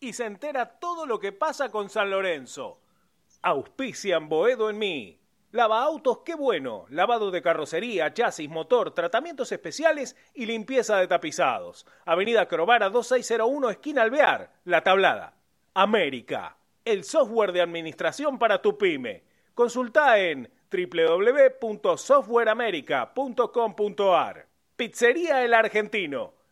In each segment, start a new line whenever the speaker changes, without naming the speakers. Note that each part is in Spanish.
y se entera todo lo que pasa con San Lorenzo. Auspician Boedo en mí. Lava autos, qué bueno. Lavado de carrocería, chasis, motor, tratamientos especiales y limpieza de tapizados. Avenida Crovara 2601, esquina Alvear, La Tablada. América, el software de administración para tu pyme. Consulta en www.softwareamerica.com.ar. Pizzería El Argentino,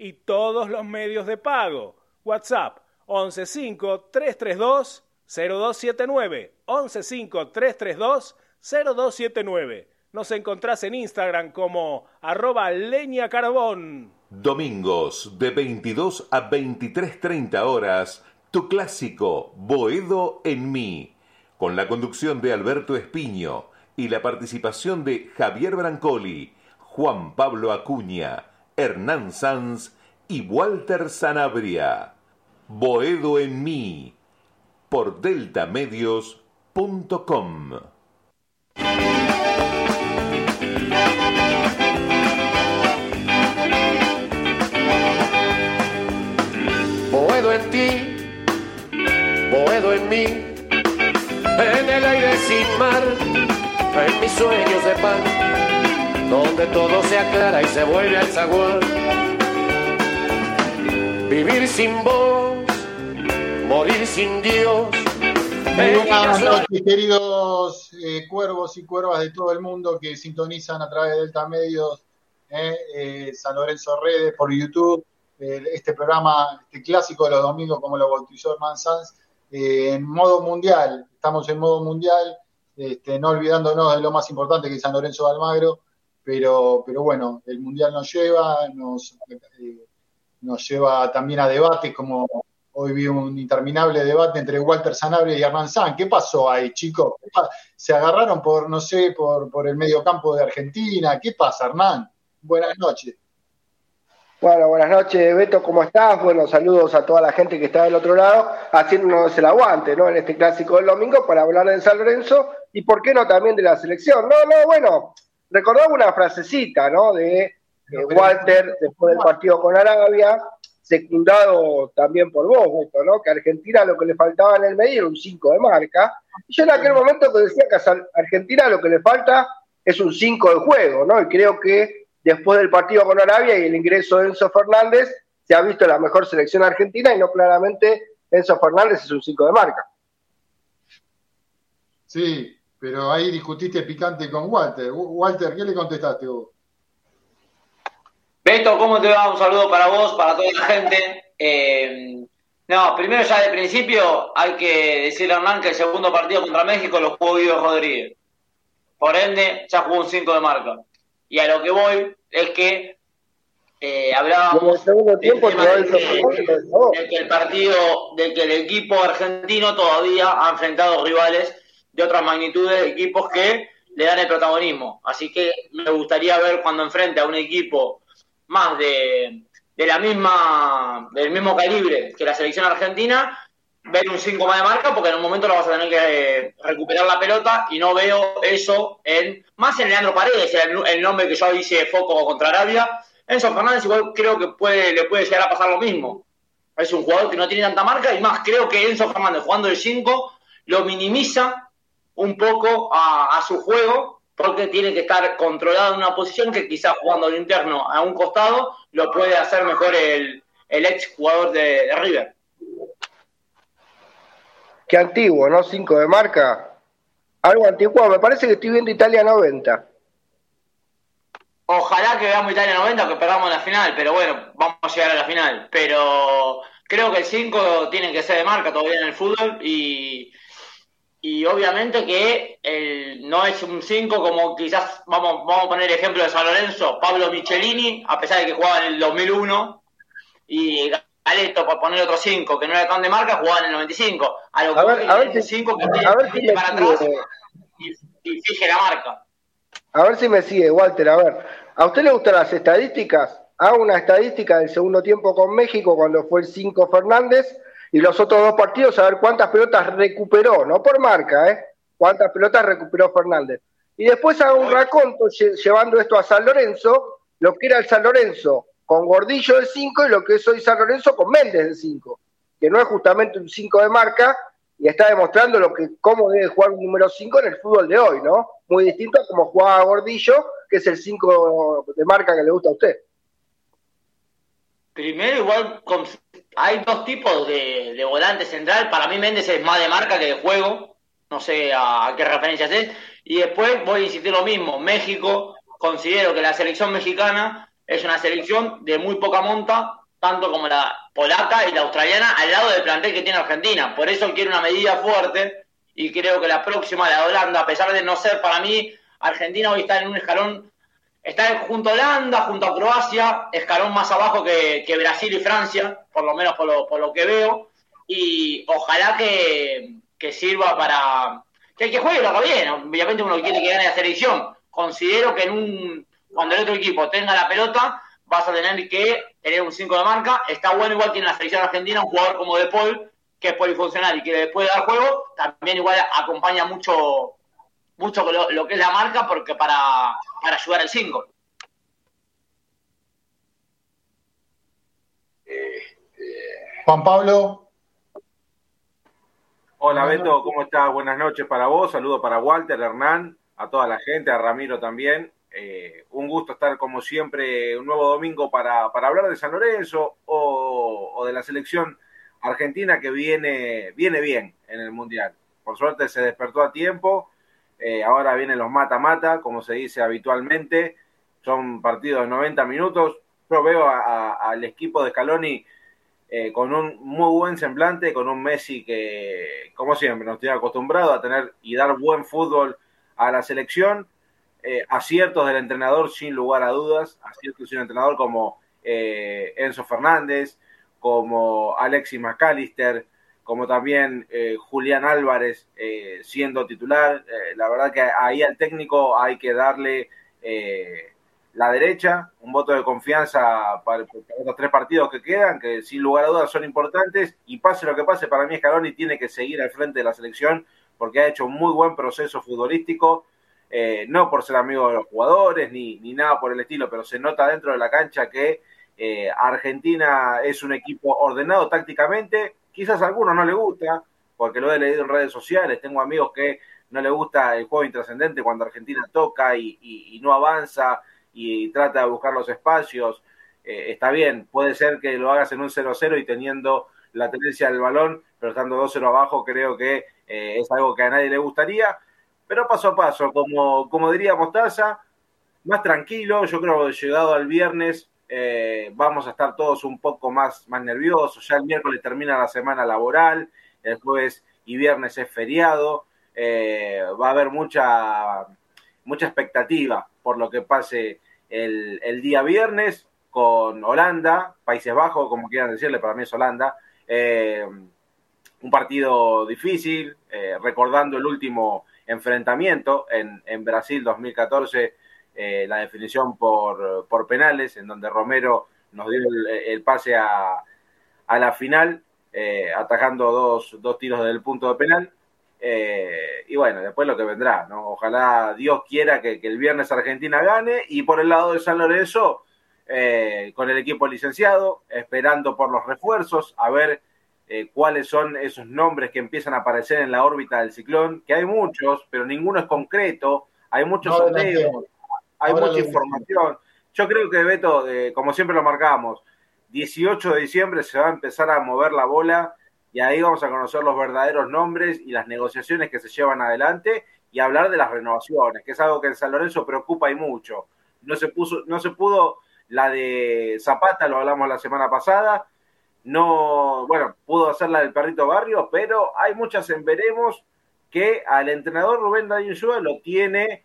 y todos los medios de pago. WhatsApp 115 332 0279 115 0279. Nos encontrás en Instagram como arroba leña carbón.
Domingos de 22 a 23.30 horas, tu clásico Boedo en mí, con la conducción de Alberto Espiño y la participación de Javier Brancoli, Juan Pablo Acuña, Hernán Sanz y Walter Sanabria. Boedo en mí por deltamedios.com.
Boedo en ti, boedo en mí, en el aire sin mar, en mis sueños de pan, donde todo se aclara y se vuelve al zaguán. Vivir sin vos, morir sin Dios.
Muy buenas noches, queridos eh, cuervos y cuervas de todo el mundo que sintonizan a través de Delta Medios, eh, eh, San Lorenzo Redes, por YouTube, este programa, este clásico de los domingos, como lo bautizó Herman Sanz, en modo mundial. Estamos en modo mundial, este, no olvidándonos de lo más importante que es San Lorenzo de Almagro, pero, pero bueno, el mundial nos lleva, nos, nos lleva también a debates como Hoy vi un interminable debate entre Walter Sanabria y Hernán San. ¿Qué pasó ahí, chicos? ¿Se agarraron por, no sé, por, por el medio campo de Argentina? ¿Qué pasa, Hernán? Buenas noches.
Bueno, buenas noches, Beto, ¿cómo estás? Bueno, saludos a toda la gente que está del otro lado, haciéndonos el aguante, ¿no? En este clásico del domingo para hablar de San Lorenzo y, ¿por qué no, también de la selección? No, no, bueno, recordaba una frasecita, ¿no? De, de Walter después del partido con Arabia, secundado también por vos, Beto, ¿no? Que a Argentina lo que le faltaba en el medio era un 5 de marca. Y yo en aquel momento que decía que a Argentina lo que le falta es un 5 de juego, ¿no? Y creo que después del partido con Arabia y el ingreso de Enzo Fernández, se ha visto la mejor selección argentina y no claramente Enzo Fernández es un 5 de marca.
Sí, pero ahí discutiste picante con Walter. Walter, ¿qué le contestaste vos?
Beto, ¿cómo te va? Un saludo para vos, para toda la gente. Eh, no, primero ya de principio hay que decirle a Hernán que el segundo partido contra México lo jugó Guido Rodríguez. Por ende, ya jugó un 5 de marca. Y a lo que voy es que eh, hablábamos del tema de, que, de que el partido, de que el equipo argentino todavía ha enfrentado rivales de otras magnitudes, equipos que le dan el protagonismo. Así que me gustaría ver cuando enfrente a un equipo más de, de la misma, del mismo calibre que la selección argentina, ver un 5 más de marca, porque en un momento lo vas a tener que eh, recuperar la pelota y no veo eso en, más en Leandro Paredes, el, nombre que yo hice foco contra Arabia. Enzo Fernández igual creo que puede, le puede llegar a pasar lo mismo. Es un jugador que no tiene tanta marca y más creo que Enzo Fernández jugando el 5 lo minimiza un poco a, a su juego porque tiene que estar controlado en una posición que quizás jugando al interno a un costado lo puede hacer mejor el, el ex jugador de, River.
Qué antiguo, ¿no? 5 de marca. Algo antiguo. Me parece que estoy viendo Italia 90.
Ojalá que veamos Italia 90 o que perdamos la final, pero bueno, vamos a llegar a la final. Pero creo que el 5 tiene que ser de marca todavía en el fútbol y, y obviamente que el, no es un 5 como quizás, vamos, vamos a poner el ejemplo de San Lorenzo, Pablo Michelini, a pesar de que jugaba en el 2001, y Galeto, por poner otro 5, que no era tan de marca, jugaba en el 95. A lo que
ver, a ver si-
5 que
a
tiene,
ver si me
para atrás y, y fije la marca.
A ver si me sigue, Walter. A ver, ¿a usted le gustan las estadísticas? Hago una estadística del segundo tiempo con México cuando fue el 5 Fernández y los otros dos partidos a ver cuántas pelotas recuperó, no por marca, ¿eh? Cuántas pelotas recuperó Fernández. Y después hago un raconto lle- llevando esto a San Lorenzo, lo que era el San Lorenzo con Gordillo de 5 y lo que es hoy San Lorenzo con Méndez de 5, que no es justamente un 5 de marca y está demostrando lo que cómo debe jugar un número 5 en el fútbol de hoy, ¿no? Muy distinto a como jugaba Gordillo, que es el 5 de marca que le gusta a usted.
Primero, igual con- hay dos tipos de, volante central. Para mí Méndez es más de marca que de juego. No sé a, a qué referencias es. Y después voy a insistir lo mismo. México, considero que la selección mexicana es una selección de muy poca monta, tanto como la polaca y la australiana, al lado del plantel que tiene Argentina. Por eso quiero una medida fuerte y creo que la próxima, la de Holanda, a pesar de no ser para mí, Argentina hoy está en un escalón Está junto a Holanda, junto a Croacia, escalón más abajo que, que Brasil y Francia, por lo menos por lo, por lo que veo. Y ojalá que, que sirva para. Que el que juegue lo haga bien. Obviamente uno quiere que gane la selección. Considero que en un cuando el otro equipo tenga la pelota, vas a tener que tener un 5 de marca. Está bueno, igual que en la selección argentina, un jugador como De Paul, que es polifuncional y que le puede dar juego, también igual acompaña mucho mucho lo, lo que es la marca porque para, para ayudar al 5.
Juan Pablo,
Hola Beto, ¿cómo estás? Buenas noches para vos, saludo para Walter, Hernán, a toda la gente, a Ramiro también. Eh, un gusto estar como siempre un nuevo domingo para, para hablar de San Lorenzo o, o de la selección argentina que viene, viene bien en el Mundial. Por suerte se despertó a tiempo, eh, ahora vienen los mata-mata, como se dice habitualmente, son partidos de 90 minutos. Yo veo al equipo de Scaloni eh, con un muy buen semblante, con un Messi que, como siempre, nos tiene acostumbrado a tener y dar buen fútbol a la selección. Eh, aciertos del entrenador, sin lugar a dudas, aciertos de un entrenador como Enzo Fernández, como Alexis McAllister, como también eh, Julián Álvarez eh, siendo titular. Eh, la verdad que ahí al técnico hay que darle eh, la derecha, un voto de confianza para, para estos tres partidos que quedan, que sin lugar a dudas son importantes, y pase lo que pase, para mí Scaloni tiene que seguir al frente de la selección porque ha hecho un muy buen proceso futbolístico, eh, no por ser amigo de los jugadores ni, ni nada por el estilo, pero se nota dentro de la cancha que Argentina es un equipo ordenado tácticamente, quizás a algunos no le gusta, porque lo he leído en redes sociales, tengo amigos que no le gusta el juego intrascendente cuando Argentina toca y, no avanza y trata de buscar los espacios. Eh, está bien, puede ser que lo hagas en un 0-0 y teniendo la tenencia del balón, pero estando 2-0 abajo, creo que eh, es algo que a nadie le gustaría. Pero paso a paso, como, como diría Mostaza, más tranquilo. Yo creo que llegado al viernes eh, vamos a estar todos un poco más, más nerviosos. Ya el miércoles termina la semana laboral, el jueves y viernes es feriado. Eh, va a haber mucha, mucha expectativa por lo que pase el, día viernes con Holanda, Países Bajos, como quieran decirle, para mí es Holanda. Eh, un partido difícil, recordando el último enfrentamiento en, en Brasil 2014, eh, la definición por, por, penales, en donde Romero nos dio el, el pase a, a, la final, eh, atajando dos, dos tiros del punto de penal. Eh, y bueno, después lo que vendrá, ¿no? Ojalá Dios quiera que, que, el viernes Argentina gane y por el lado de San Lorenzo, eh, con el equipo licenciado, esperando por los refuerzos, a ver eh, cuáles son esos nombres que empiezan a aparecer en la órbita del ciclón, que hay muchos, pero ninguno es concreto, hay muchos no, sondeos, no, hay Ahora mucha información. Yo creo que Beto, eh, como siempre lo marcamos, 18 de diciembre se va a empezar a mover la bola y ahí vamos a conocer los verdaderos nombres y las negociaciones que se llevan adelante y hablar de las renovaciones, que es algo que en San Lorenzo preocupa y mucho. No se, puso, no se pudo la de Zapata, lo hablamos la semana pasada, no, bueno, pudo hacer la del perrito barrio, pero hay muchas en veremos que al entrenador Rubén Darío lo tiene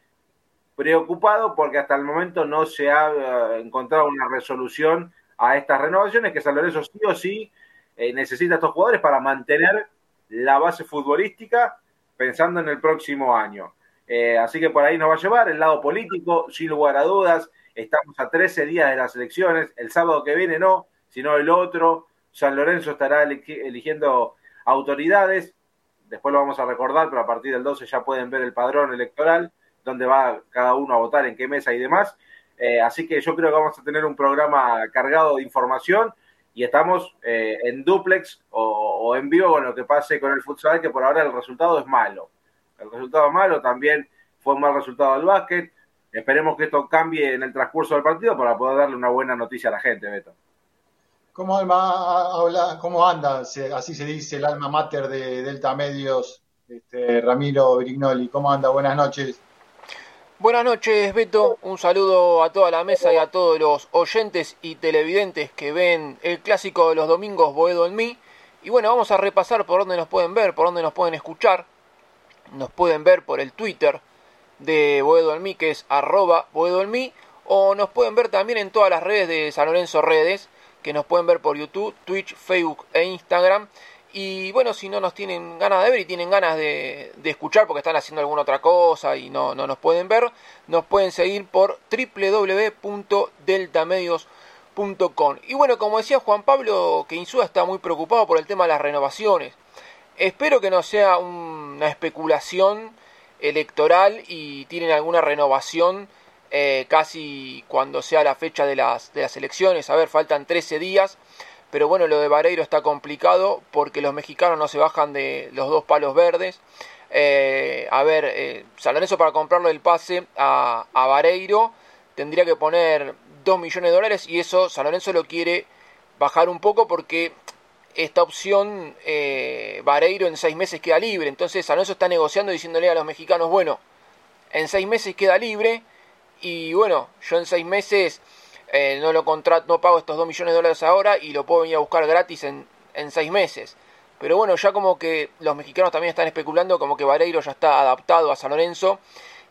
preocupado porque hasta el momento no se ha eh, encontrado una resolución a estas renovaciones, que San Lorenzo sí o sí eh, necesita a estos jugadores para mantener la base futbolística pensando en el próximo año. Eh, así que por ahí nos va a llevar el lado político, sin lugar a dudas. Estamos a 13 días de las elecciones, el sábado que viene no, sino el otro. San Lorenzo estará eligiendo autoridades, después lo vamos a recordar, pero a partir del 12 ya pueden ver el padrón electoral, donde va cada uno a votar, en qué mesa y demás. Eh, así que yo creo que vamos a tener un programa cargado de información y estamos eh, en duplex o, en vivo con lo que pase con el futsal, que por ahora el resultado es malo. El resultado es malo, también fue un mal resultado del básquet. Esperemos que esto cambie en el transcurso del partido para poder darle una buena noticia a la gente, Beto.
¿Cómo, cómo anda, así se dice, el alma mater de Delta Medios, este, Ramiro Brignoli? ¿Cómo anda? Buenas noches.
Buenas noches, Beto. Un saludo a toda la mesa y a todos los oyentes y televidentes que ven el clásico de los domingos Boedo en mí. Y bueno, vamos a repasar por dónde nos pueden ver, por dónde nos pueden escuchar. Nos pueden ver por el Twitter de Boedo en que es arroba Boedo en. O nos pueden ver también en todas las redes de San Lorenzo Redes, que nos pueden ver por YouTube, Twitch, Facebook e Instagram. Y bueno, si no nos tienen ganas de ver y tienen ganas de, escuchar porque están haciendo alguna otra cosa y no, no nos pueden ver, nos pueden seguir por www.deltamedios.com. Y bueno, como decía Juan Pablo, que Insúa está muy preocupado por el tema de las renovaciones. Espero que no sea una especulación electoral y tienen alguna renovación eh, casi cuando sea la fecha de las, de las elecciones. A ver, faltan 13 días pero bueno, lo de Vareiro está complicado porque los mexicanos no se bajan de los dos palos verdes. Eh, a ver, eh, San para comprarlo el pase a, a Vareiro tendría que poner 2 millones de dólares y eso San Lorenzo lo quiere bajar un poco porque esta opción eh, Vareiro en 6 meses queda libre. Entonces San Lorenzo está negociando diciéndole a los mexicanos, bueno, en 6 meses queda libre y bueno, yo en 6 meses eh, no lo contrato, no pago estos 2 millones de dólares ahora y lo puedo venir a buscar gratis en, en 6 meses. Pero bueno, ya como que los mexicanos también están especulando como que Vareiro ya está adaptado a San Lorenzo.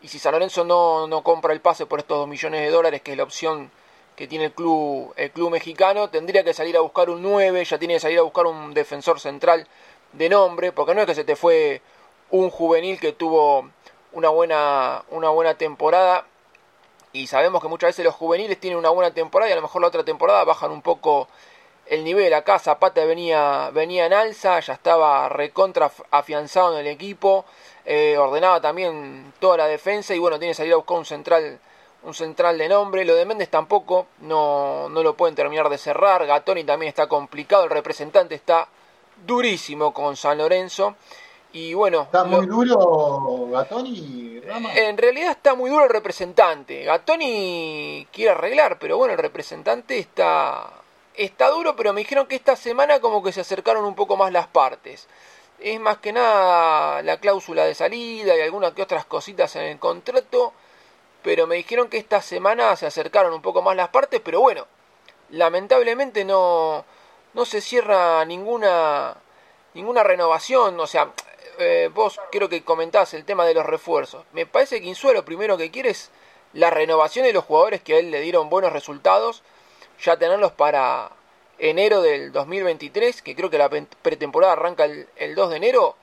Y si San Lorenzo no, no compra el pase por estos 2 millones de dólares, que es la opción que tiene el club, el club mexicano, tendría que salir a buscar un 9, ya tiene que salir a buscar un defensor central de nombre, porque no es que se te fue un juvenil que tuvo una buena, una buena temporada y sabemos que muchas veces los juveniles tienen una buena temporada y a lo mejor la otra temporada bajan un poco el nivel. Acá Zapata venía, venía en alza, ya estaba recontra afianzado en el equipo, eh, ordenaba también toda la defensa y bueno, tiene que salir a buscar un central, un central de nombre. Lo de Méndez tampoco, no, no lo pueden terminar de cerrar. Gatoni también está complicado, el representante está durísimo con San Lorenzo. Y bueno.
¿Está muy duro Gatoni,
En realidad está muy duro el representante. Gatoni quiere arreglar, pero bueno, el representante está. Está duro, pero me dijeron que esta semana como que se acercaron un poco más las partes. Es más que nada la cláusula de salida y algunas que otras cositas en el contrato. Pero me dijeron que esta semana se acercaron un poco más las partes, pero bueno, lamentablemente no, no se cierra ninguna, ninguna renovación. O sea, eh, vos creo que comentás el tema de los refuerzos. Me parece que Insúa lo primero que quiere es la renovación de los jugadores que a él le dieron buenos resultados, ya tenerlos para enero del 2023, que creo que la pretemporada arranca el, 2 de enero,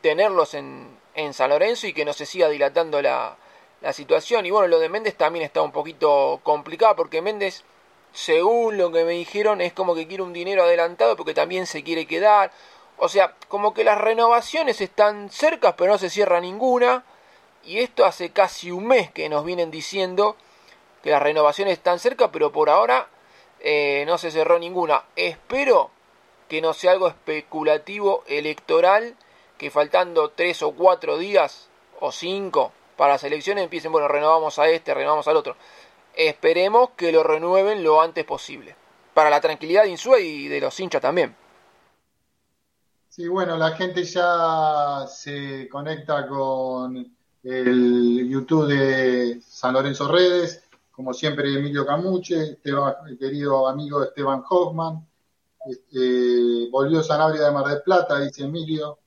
tenerlos en, en, San Lorenzo y que no se siga dilatando la, la situación. Y bueno, lo de Méndez también está un poquito complicado porque Méndez, según lo que me dijeron, es como que quiere un dinero adelantado porque también se quiere quedar. O sea, como que las renovaciones están cercas, pero no se cierra ninguna. Y esto hace casi un mes que nos vienen diciendo que las renovaciones están cerca, pero por ahora eh, no se cerró ninguna. Espero que no sea algo especulativo electoral, que faltando tres o cuatro días o cinco para las elecciones empiecen, bueno, renovamos a este, renovamos al otro. Esperemos que lo renueven lo antes posible. Para la tranquilidad de Insue y de los hinchas también.
Sí, bueno, la gente ya se conecta con el YouTube de San Lorenzo Redes, como siempre Emilio Camuche, el querido amigo Esteban Hoffman, este, volvió Sanabria de Mar del Plata, dice Emilio,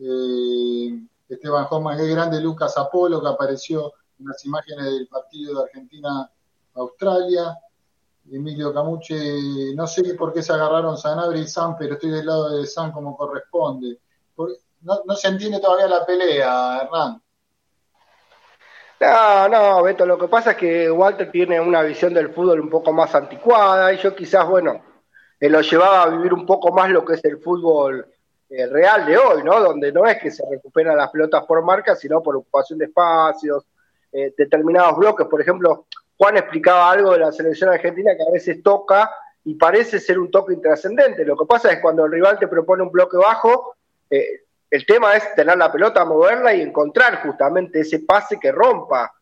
eh, Esteban Hoffman, el grande Lucas Apolo, que apareció en las imágenes del partido de Argentina-Australia, Emilio Camuche, no sé por qué se agarraron Sanabria y San, pero estoy del lado de San como corresponde. No, se entiende todavía la pelea, Hernán.
No, no, Beto, lo que pasa es que Walter tiene una visión del fútbol un poco más anticuada y yo quizás, bueno, lo llevaba a vivir un poco más lo que es el fútbol eh, real de hoy, ¿no? Donde no es que se recuperan las pelotas por marca, sino por ocupación de espacios, eh, determinados bloques. Por ejemplo, Juan explicaba algo de la selección argentina que a veces toca y parece ser un toque intrascendente. Lo que pasa es cuando el rival te propone un bloque bajo, eh, el tema es tener la pelota, moverla y encontrar justamente ese pase que rompa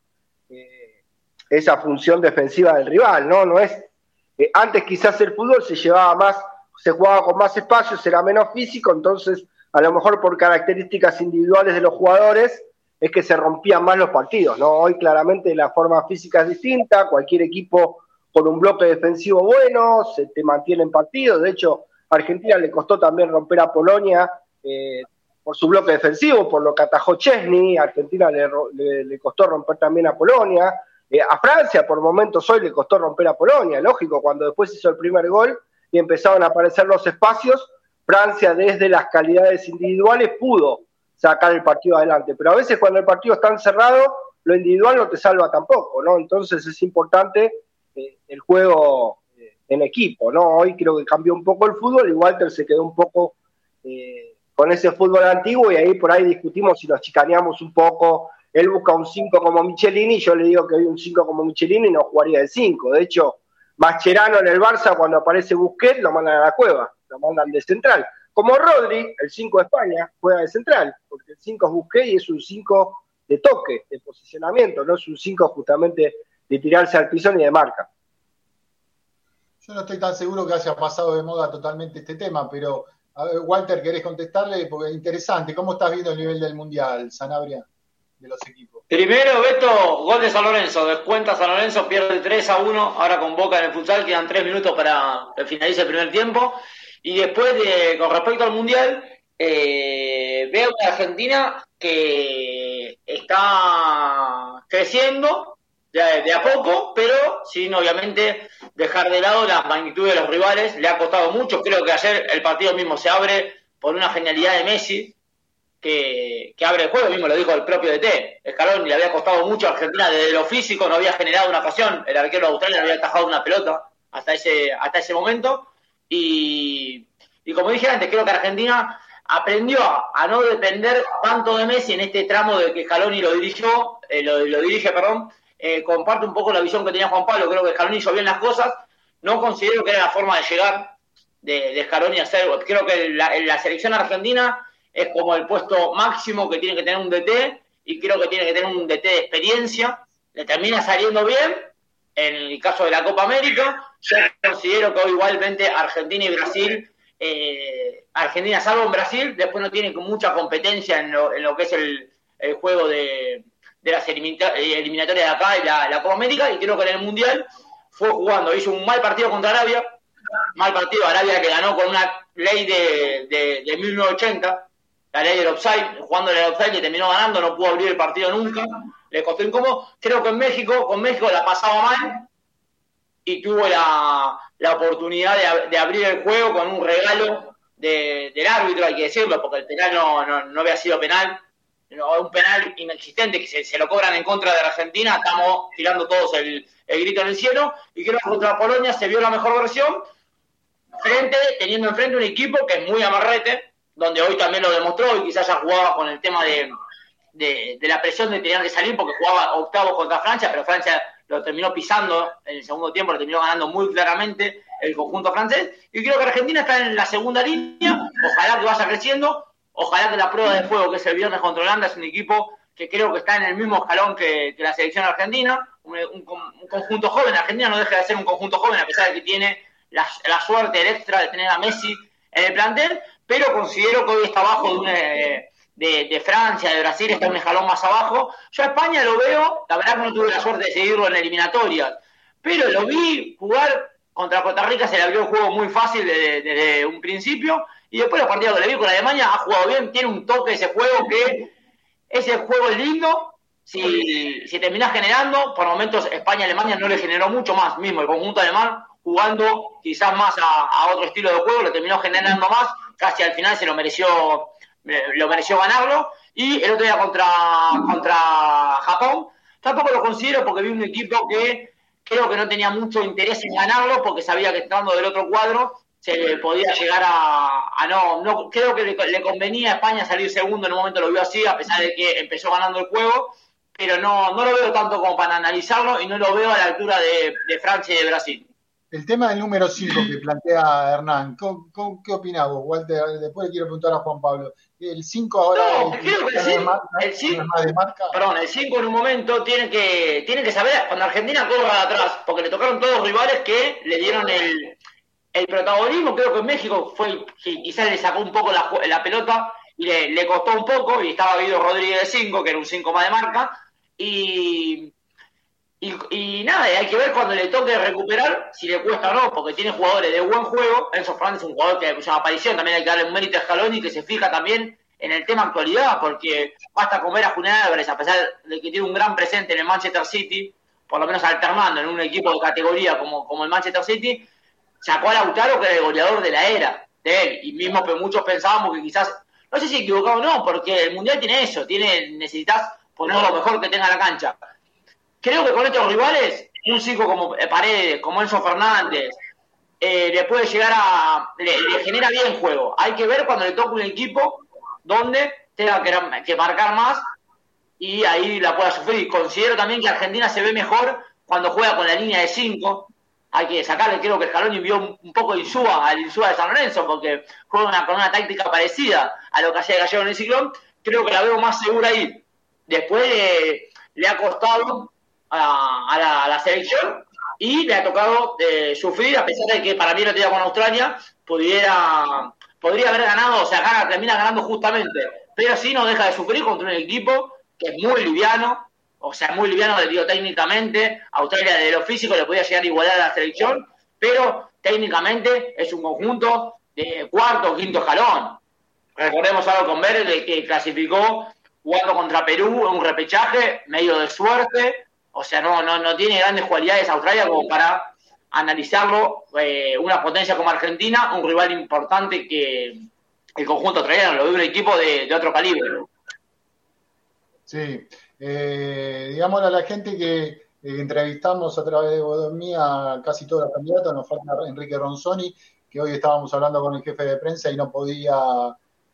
eh, esa función defensiva del rival, ¿no? No es eh, antes quizás el fútbol se llevaba más, se jugaba con más espacios, era menos físico, entonces a lo mejor por características individuales de los jugadores es que se rompían más los partidos, ¿no? Hoy claramente la forma física es distinta, cualquier equipo con un bloque defensivo bueno se te mantiene en partido, de hecho Argentina le costó también romper a Polonia eh, por su bloque defensivo, por lo que atajó Chesney, Argentina le, costó romper también a Polonia, eh, a Francia por momentos hoy le costó romper a Polonia, lógico, cuando después hizo el primer gol y empezaron a aparecer los espacios, Francia desde las calidades individuales pudo sacar el partido adelante. Pero a veces cuando el partido está encerrado, lo individual no te salva tampoco, ¿no? Entonces es importante eh, el juego eh, en equipo, ¿no? Hoy creo que cambió un poco el fútbol y Walter se quedó un poco eh, con ese fútbol antiguo y ahí por ahí discutimos si nos chicaneamos un poco. Él busca un 5 como Michelini, yo le digo que hay un 5 como Michelini no jugaría de 5. De hecho, Mascherano en el Barça, cuando aparece Busquets, lo mandan a la cueva, lo mandan de central. Como Rodri, el 5 de España, juega de central, porque el 5 es Busquets y es un 5 de toque, de posicionamiento, no es un 5 justamente de tirarse al piso ni de marca.
Yo no estoy tan seguro que haya pasado de moda totalmente este tema, pero Walter, ¿querés contestarle? Porque es interesante. ¿Cómo estás viendo el nivel del Mundial, Sanabria, de los equipos?
Primero, Beto, gol de San Lorenzo. Descuenta San Lorenzo, pierde 3 a 1. Ahora con Boca en el futsal, quedan 3 minutos para que finalice el primer tiempo. Y después, de, con respecto al Mundial, eh, veo una Argentina que está creciendo de, a poco, pero sin obviamente dejar de lado la magnitud de los rivales. Le ha costado mucho. Creo que ayer el partido mismo se abre por una genialidad de Messi. Que, abre el juego, mismo lo dijo el propio DT. Escalón le había costado mucho a Argentina desde lo físico, no había generado una ocasión. El arquero de Australia había atajado una pelota hasta ese, hasta ese momento y, como dije antes, creo que Argentina aprendió a, no depender tanto de Messi en este tramo de que Scaloni lo dirigió, eh, lo, dirige, perdón. Eh, comparto un poco la visión que tenía Juan Pablo, creo que Scaloni hizo bien las cosas. No considero que era la forma de llegar de, de Scaloni a ser. Creo que la, la selección argentina es como el puesto máximo que tiene que tener un DT y creo que tiene que tener un DT de experiencia. Le termina saliendo bien, en el caso de la Copa América, yo considero que igualmente Argentina y Brasil, eh, Argentina salvo en Brasil, después no tiene mucha competencia en lo, que es el, juego de, las eh, eliminatorias de acá y la, Copa América, y creo que en el Mundial fue jugando, hizo un mal partido contra Arabia, mal partido, Arabia que ganó con una ley de, de, de 1980, la ley del offside, jugando en el offside y terminó ganando, no pudo abrir el partido nunca, le costó incómodo. Creo que en México, con México la pasaba mal y tuvo la, oportunidad de, abrir el juego con un regalo del árbitro, hay que decirlo, porque el penal no, no, había sido penal, un penal inexistente que se, lo cobran en contra de la Argentina, estamos tirando todos el, grito en el cielo, y creo que contra Polonia se vio la mejor versión, frente, teniendo enfrente un equipo que es muy amarrete, donde hoy también lo demostró y quizás ya jugaba con el tema de, de, la presión de tener que salir porque jugaba octavo contra Francia, pero Francia lo terminó pisando en el segundo tiempo, lo terminó ganando muy claramente el conjunto francés. Y creo que Argentina está en la segunda línea, ojalá que vaya creciendo, ojalá que la prueba de fuego que es el viernes contra Holanda es un equipo que creo que está en el mismo escalón que, la selección argentina, un, conjunto joven, Argentina no deja de ser un conjunto joven a pesar de que tiene la, la suerte, el extra de tener a Messi en el plantel, pero considero que hoy está abajo de, de, Francia, de Brasil, está un escalón más abajo. Yo a España lo veo, la verdad que no tuve la suerte de seguirlo en eliminatorias, pero lo vi jugar contra Costa Rica, se le abrió el juego muy fácil desde, un principio, y después los partidos que le vi con Alemania ha jugado bien, tiene un toque ese juego que ese juego es lindo, si, si terminás generando, por momentos España-Alemania no le generó mucho más, mismo el conjunto alemán jugando quizás más a, otro estilo de juego, le terminó generando más, casi al final se lo mereció, lo mereció ganarlo, y el otro día contra, contra Japón, tampoco lo considero porque vi un equipo que creo que no tenía mucho interés en ganarlo, porque sabía que estando del otro cuadro se podía llegar a, no, creo que le, convenía a España salir segundo en un momento lo vio así, a pesar de que empezó ganando el juego, pero no, no lo veo tanto como para analizarlo y no lo veo a la altura de, Francia y de Brasil.
El tema del número 5 que plantea Hernán, ¿qué opinás vos, Walter? Después le quiero preguntar a Juan Pablo. ¿El 5 ahora
no, creo que el 5, perdón, el 5 en un momento tiene que, tiene que saber, cuando Argentina corra atrás, porque le tocaron todos rivales que le dieron el, el protagonismo, creo que en México fue quizás le sacó un poco la, la pelota y le, le, costó un poco, y estaba Guido Rodríguez de 5, que era un 5 más de marca, y y, nada, hay que ver cuando le toque recuperar si le cuesta o no, porque tiene jugadores de buen juego. Enzo Fernández es un jugador que llama aparición, también hay que darle un mérito a Scaloni que se fija también en el tema actualidad, porque basta comer a Julián Álvarez, a pesar de que tiene un gran presente en el Manchester City, por lo menos alternando en un equipo de categoría como, como el Manchester City, sacó a Lautaro que era el goleador de la era de él, y mismo que muchos pensábamos que quizás, no sé si equivocado o no, porque el Mundial tiene eso, tiene necesitas poner lo mejor que tenga la cancha Creo que con estos rivales, un 5 como eh, Paredes, como Enzo Fernández, eh, le puede llegar a. Le, genera bien juego. Hay que ver cuando le toque un equipo donde tenga que, marcar más y ahí la pueda sufrir. Considero también que Argentina se ve mejor cuando juega con la línea de 5. Hay que sacarle, creo que Scaloni vio un, poco Insúa al Insúa de San Lorenzo, porque juega con una táctica parecida a lo que hacía Gallego en el ciclón. Creo que la veo más segura ahí. Después le ha costado a, la, selección y le ha tocado eh, sufrir, a pesar de que para mí no tenía con Australia, pudiera, podría haber ganado, o sea, gana, termina ganando justamente, pero sí no deja de sufrir contra un equipo que es muy liviano, o sea, muy liviano, digo técnicamente, Australia de lo físico le podía llegar a igualar a la selección, pero técnicamente es un conjunto de cuarto o quinto escalón. Recordemos algo con Verde que clasificó jugando contra Perú en un repechaje, medio de suerte, o sea, no, no, no tiene grandes cualidades Australia como para analizarlo eh, una potencia como Argentina, un rival importante que el conjunto australiano, lo ve un equipo de, otro calibre.
Sí, eh, digámosle a la gente que eh, entrevistamos a través de Bodomía casi todos los candidatos, nos falta Enrique Ronzoni, que hoy estábamos hablando con el jefe de prensa y no podía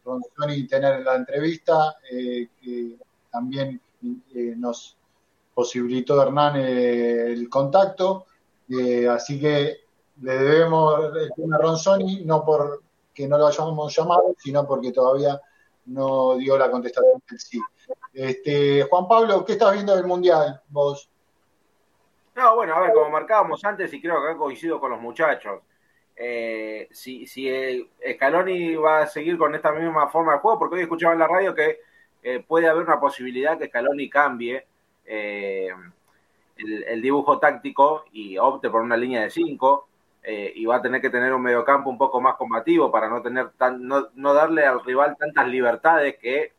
Ronzoni tener la entrevista, que también nos posibilitó Hernán eh, el contacto, eh, así que le debemos el tema Ronzoni, no porque no lo hayamos llamado, sino porque todavía no dio la contestación del sí. Este, Juan Pablo, ¿qué estás viendo del Mundial vos?
No, bueno, a ver, como marcábamos antes, y creo que acá coincido con los muchachos, eh, si, si Scaloni va a seguir con esta misma forma de juego, porque hoy escuchaba en la radio que puede haber una posibilidad que Scaloni cambie eh, el, dibujo táctico y opte por una línea de 5 eh, y va a tener que tener un mediocampo un poco más combativo para no tener tan, no, darle al rival tantas libertades que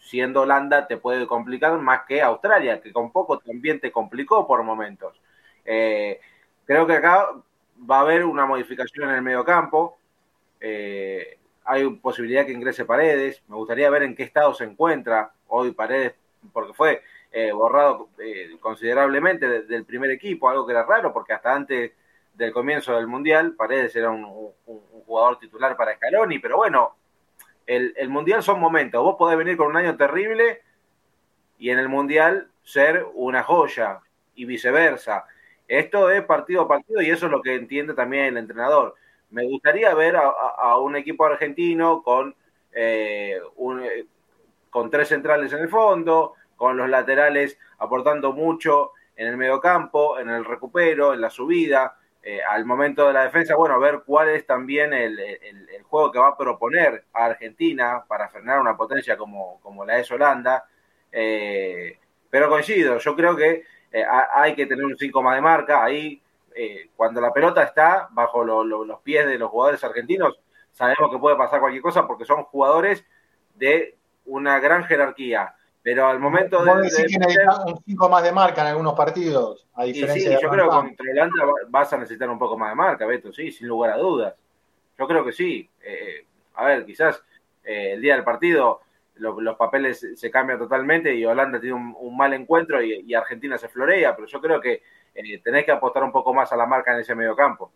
siendo Holanda te puede complicar más que Australia, que con poco también te complicó por momentos. Eh, creo que acá va a haber una modificación en el mediocampo. hay posibilidad que ingrese Paredes. Me gustaría ver en qué estado se encuentra hoy Paredes, porque fue eh, borrado eh, considerablemente del primer equipo, algo que era raro porque hasta antes del comienzo del Mundial Paredes era un, jugador titular para Scaloni, pero bueno, el, Mundial son momentos, vos podés venir con un año terrible y en el Mundial ser una joya y viceversa. Esto es partido a partido y eso es lo que entiende también el entrenador. Me gustaría ver a, un equipo argentino con, eh, con tres centrales en el fondo, con los laterales aportando mucho en el mediocampo, en el recupero, en la subida, eh, al momento de la defensa, bueno, ver cuál es también el, juego que va a proponer a Argentina para frenar una potencia como, como la es Holanda. Eh, pero coincido, yo creo que eh, hay que tener un 5 más de marca. Ahí, cuando la pelota está bajo los pies de los jugadores argentinos, sabemos que puede pasar cualquier cosa porque son jugadores de una gran jerarquía. Pero al momento de.
Decir que necesitas un 5 más de marca en algunos partidos, a diferencia
sí, yo creo que contra Holanda vas a necesitar un poco más de marca, Beto, sí, sin lugar a dudas. Yo creo que sí. Eh, a ver, quizás eh, el día del partido los papeles se cambian totalmente y Holanda tiene un, mal encuentro y, Argentina se florea, pero yo creo que eh, tenés que apostar un poco más a la marca en ese medio campo.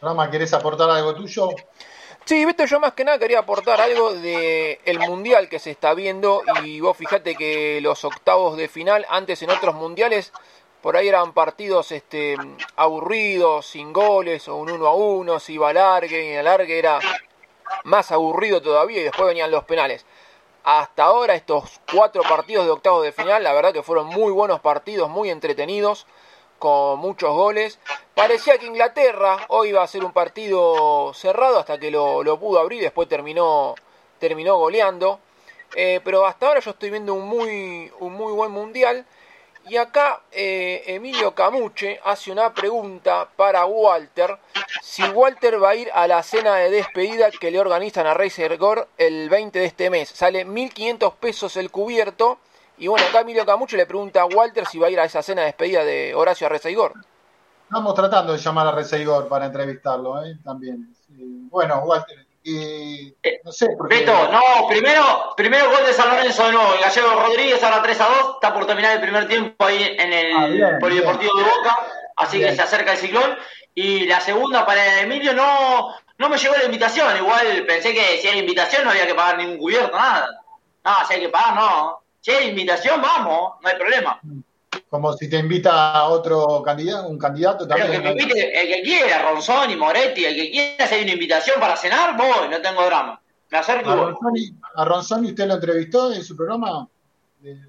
Rama, ¿querés aportar algo tuyo?
Sí, Beto, yo más que nada quería aportar algo de el mundial que se está viendo y vos fijate que los octavos de final, antes en otros mundiales, por ahí eran partidos este, aburridos, sin goles, o un 1 a 1, si iba a largue, y alargue era más aburrido todavía y después venían los penales. Hasta ahora estos cuatro partidos de octavos de final, la verdad que fueron muy buenos partidos, muy entretenidos con muchos goles. Parecía que Inglaterra hoy iba a ser un partido cerrado hasta que lo, pudo abrir, después terminó, terminó goleando. Eh, pero hasta ahora yo estoy viendo un muy, un muy buen mundial. Y acá eh, Emilio Camuche hace una pregunta para Walter. Si Walter va a ir a la cena de despedida que le organizan a Racer Gore el 20 de este mes. Sale 1.500 pesos el cubierto y bueno, acá Emilio Camucho le pregunta a Walter si va a ir a esa cena de despedida de Horacio Arrezaigor.
Estamos tratando de llamar a Arrezaigor para entrevistarlo, ¿eh? También. Bueno, Walter, no sé.
Beto, no, primero, primero gol de San Lorenzo de nuevo. El Gallego Rodríguez ahora 3 a 2. Está por terminar el primer tiempo ahí en el ah, Polideportivo de Boca. Así que se acerca el ciclón. Y la segunda para Emilio no, no me llegó la invitación. Igual pensé que si era invitación no había que pagar ningún cubierto, nada. No, si hay que pagar, no che, invitación, vamos, no hay problema.
Como si te invita a otro candidato, un candidato también.
el que quiera, Ronzoni, Moretti, el que quiera hacer una invitación para cenar, voy, no tengo drama. Me acerco
¿A Ronzoni, ¿A Ronzoni usted lo entrevistó en su programa?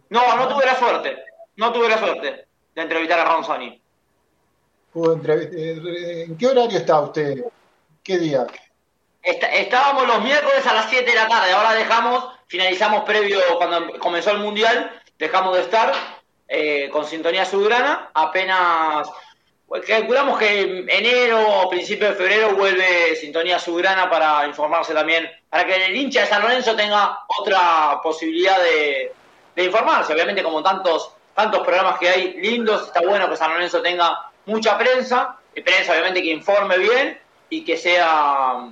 No, no tuve la suerte. No tuve la suerte de entrevistar a Ronzoni.
Eh, ¿En qué horario está usted? ¿Qué día?
estábamos los miércoles a las 7 de la tarde, ahora dejamos finalizamos previo, cuando comenzó el Mundial, dejamos de estar eh, con Sintonía Subgrana, apenas pues, calculamos que en enero o principio de febrero vuelve Sintonía Subgrana para informarse también, para que el hincha de San Lorenzo tenga otra posibilidad de, informarse, obviamente como tantos, tantos programas que hay lindos, está bueno que San Lorenzo tenga mucha prensa, y prensa obviamente que informe bien y que sea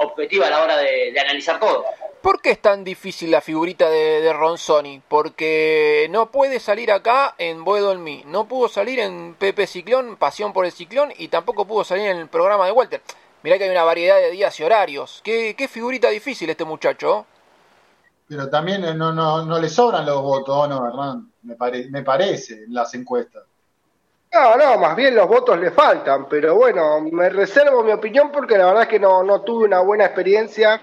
objetiva a la hora de analizar todo.
¿Por qué es tan difícil la figurita de, de Ronzoni? Porque no puede salir acá en Boedo en mí, no pudo salir en Pepe Ciclón, Pasión por el Ciclón, y tampoco pudo salir en el programa de Walter. Mirá que hay una variedad de días y horarios. Qué, qué figurita difícil este muchacho.
Pero también eh, no, no, no le sobran los votos, ¿no, Hernán? Me, me parece, en las encuestas.
No, no, más bien los votos le faltan, pero bueno, me reservo mi opinión porque la verdad es que no, no tuve una buena experiencia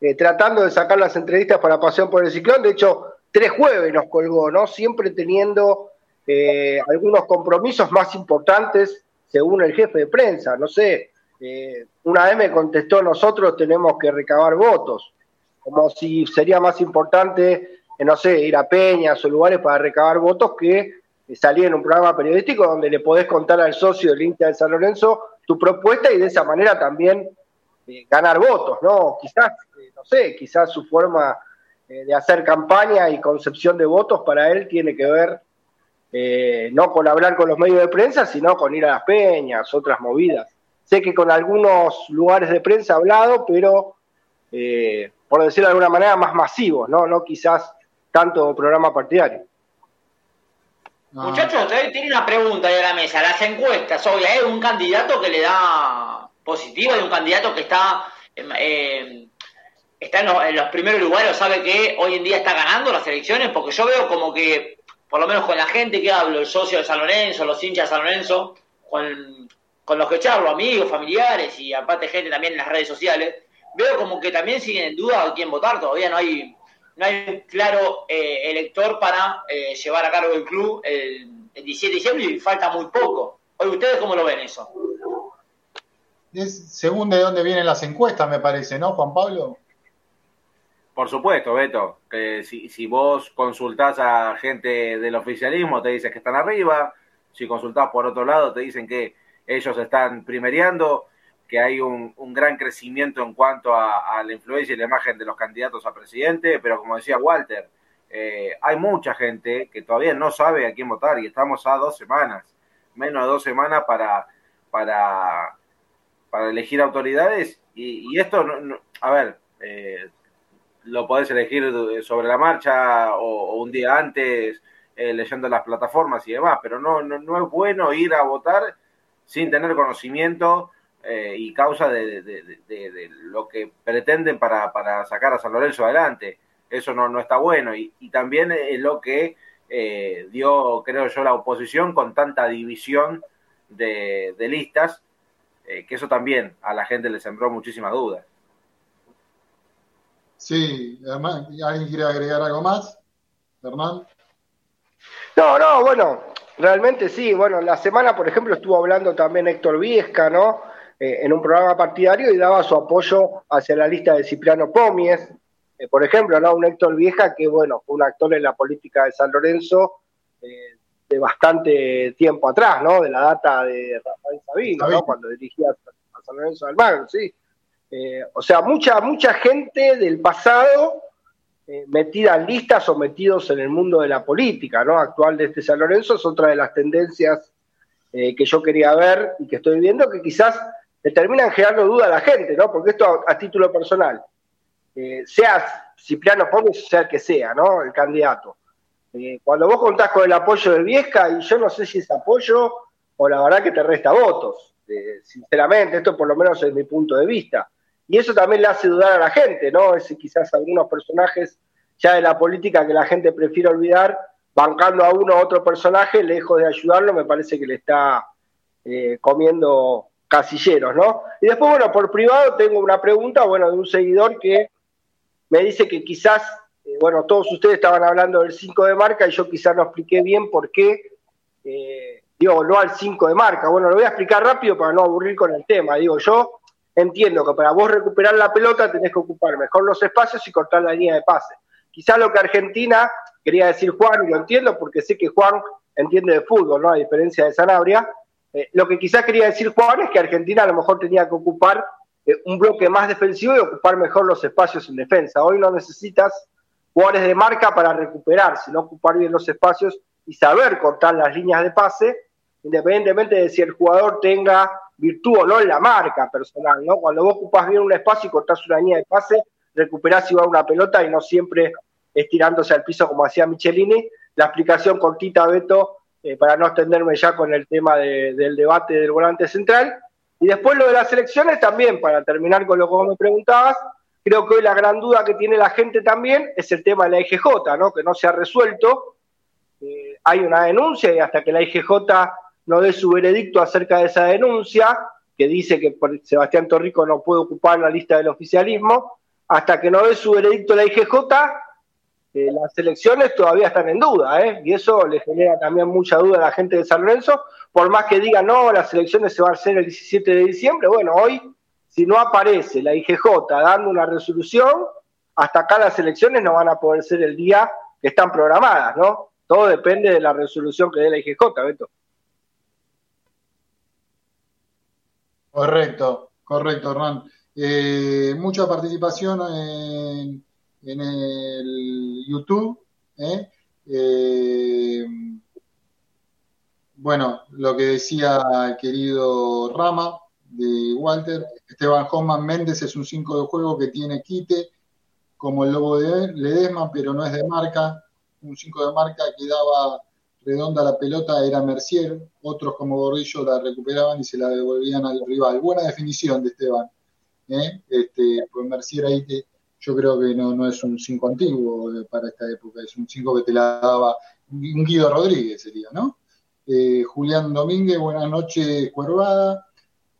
eh, tratando de sacar las entrevistas para Pasión por el Ciclón. De hecho, tres jueves nos colgó, ¿no? Siempre teniendo eh, algunos compromisos más importantes según el jefe de prensa. No sé, eh, una vez me contestó, nosotros tenemos que recabar votos, como si sería más importante, no sé, ir a peñas o lugares para recabar votos que salir en un programa periodístico donde le podés contar al socio del Inter de San Lorenzo tu propuesta y de esa manera también ganar votos, ¿no? Quizás no sé, quizás su forma eh, de hacer campaña y concepción de votos para él tiene que ver eh, no con hablar con los medios de prensa, sino con ir a las peñas, otras movidas. Sé que con algunos lugares de prensa ha hablado, pero eh, por decirlo de alguna manera, más masivos, ¿no? No quizás tanto programa partidario.
Muchachos, tiene una pregunta de la mesa. Las encuestas, hoy ¿hay un candidato que le da positivo? ¿Hay un candidato que está está en los, primeros lugares, sabe que hoy en día está ganando las elecciones, porque yo veo como que, por lo menos con la gente que hablo, el socio de San Lorenzo, los hinchas de San Lorenzo, con, los que charlo, amigos, familiares y aparte gente también en las redes sociales, veo como que también siguen en duda a quién votar, todavía no hay, no hay un claro eh, elector para eh, llevar a cargo el club el, el 17 de diciembre y falta muy poco. Hoy ustedes cómo lo ven eso.
Es según de dónde vienen las encuestas, me parece, ¿no, Juan Pablo?
Por supuesto, Beto, que si, si vos consultás a gente del oficialismo, te dicen que están arriba, si consultás por otro lado, te dicen que ellos están primereando, que hay un, un gran crecimiento en cuanto a, a, la influencia y la imagen de los candidatos a presidente, pero como decía Walter, eh, hay mucha gente que todavía no sabe a quién votar y estamos a dos semanas, menos de dos semanas para, para, para elegir autoridades y, esto, no, a ver, eh, lo podés elegir sobre la marcha o, o un día antes eh, leyendo las plataformas y demás, pero no, no, no es bueno ir a votar sin tener conocimiento eh, y causa de, de, de, de, lo que pretenden para, para, sacar a San Lorenzo adelante. Eso no, no está bueno y, y, también es lo que eh, dio, creo yo, la oposición con tanta división de, listas, eh, que eso también a la gente le sembró muchísimas dudas.
Sí, además, ¿alguien quiere agregar algo más? Hernán.
No, no, bueno, realmente sí. Bueno, la semana, por ejemplo, estuvo hablando también Héctor Viesca, ¿no? Eh, en un programa partidario y daba su apoyo hacia la lista de Cipriano Pomies. Eh, por ejemplo, ¿no? Un Héctor Vieja que, bueno, fue un actor en la política de San Lorenzo eh, de bastante tiempo atrás, ¿no? De la data de Rafael Sabino, ¿no? Cuando dirigía a San Lorenzo de Almagro, sí. O sea, mucha, mucha gente del pasado metida en listas o metidos en el mundo de la política, ¿no? Actual de este San Lorenzo es otra de las tendencias que yo quería ver y que estoy viendo que quizás le terminan generando duda a la gente, ¿no? Porque esto a, título personal, eh, sea Cipriano Pómez, sea el que sea, ¿no? El candidato. cuando vos contás con el apoyo de Viesca, y yo no sé si es apoyo o la verdad que te resta votos, sinceramente, esto por lo menos es mi punto de vista y eso también le hace dudar a la gente, ¿no? Es quizás algunos personajes ya de la política que la gente prefiere olvidar, bancando a uno u otro personaje, lejos de ayudarlo, me parece que le está eh, comiendo casilleros, ¿no? Y después, bueno, por privado tengo una pregunta, bueno, de un seguidor que me dice que quizás, eh, bueno, todos ustedes estaban hablando del 5 de marca y yo quizás no expliqué bien por qué, eh, digo, no al 5 de marca. Bueno, lo voy a explicar rápido para no aburrir con el tema. Digo, yo entiendo que para vos recuperar la pelota tenés que ocupar mejor los espacios y cortar la línea de pase. Quizá lo que Argentina, quería decir Juan, y lo entiendo porque sé que Juan entiende de fútbol, ¿no? A diferencia de Sanabria, eh, lo que quizás quería decir Juan es que Argentina a lo mejor tenía que ocupar eh, un bloque más defensivo y ocupar mejor los espacios en defensa. Hoy no necesitas jugadores de marca para recuperar, sino ocupar bien los espacios y saber cortar las líneas de pase, independientemente de si el jugador tenga virtud o no en la marca personal, ¿no? Cuando vos ocupás bien un espacio y cortás una línea de pase, recuperás igual una pelota y no siempre estirándose al piso como hacía Michelini. La explicación cortita, Beto, eh, para no extenderme ya con el tema de, del debate del volante central. Y después lo de las elecciones también, para terminar con lo que vos me preguntabas, creo que hoy la gran duda que tiene la gente también es el tema de la IGJ, ¿no? Que no se ha resuelto. Eh, hay una denuncia y hasta que la IGJ no dé su veredicto acerca de esa denuncia, que dice que Sebastián Torrico no puede ocupar la lista del oficialismo, hasta que no dé su veredicto la IGJ, eh, las elecciones todavía están en duda, ¿eh? y eso le genera también mucha duda a la gente de San Lorenzo, por más que digan, no, las elecciones se van a hacer el 17 de diciembre, bueno, hoy, si no aparece la IGJ dando una resolución, hasta acá las elecciones no van a poder ser el día que están programadas, ¿no? Todo depende de la resolución que dé la IGJ, Beto.
Correcto, correcto, Hernán. Eh, mucha participación en, en el YouTube. ¿eh? Eh, bueno, lo que decía el querido Rama de Walter, Esteban Hoffman Méndez es un 5 de juego que tiene quite, como el logo de Ledesma, pero no es de marca. Un 5 de marca que daba redonda la pelota era Mercier, otros como Gordillo la recuperaban y se la devolvían al rival. Buena definición de Esteban. ¿eh? Este, pues Mercier ahí te, yo creo que no, no es un 5 antiguo eh, para esta época, es un 5 que te la daba un Guido Rodríguez sería, ¿no? Eh, Julián Domínguez, buenas noches, Cuervada.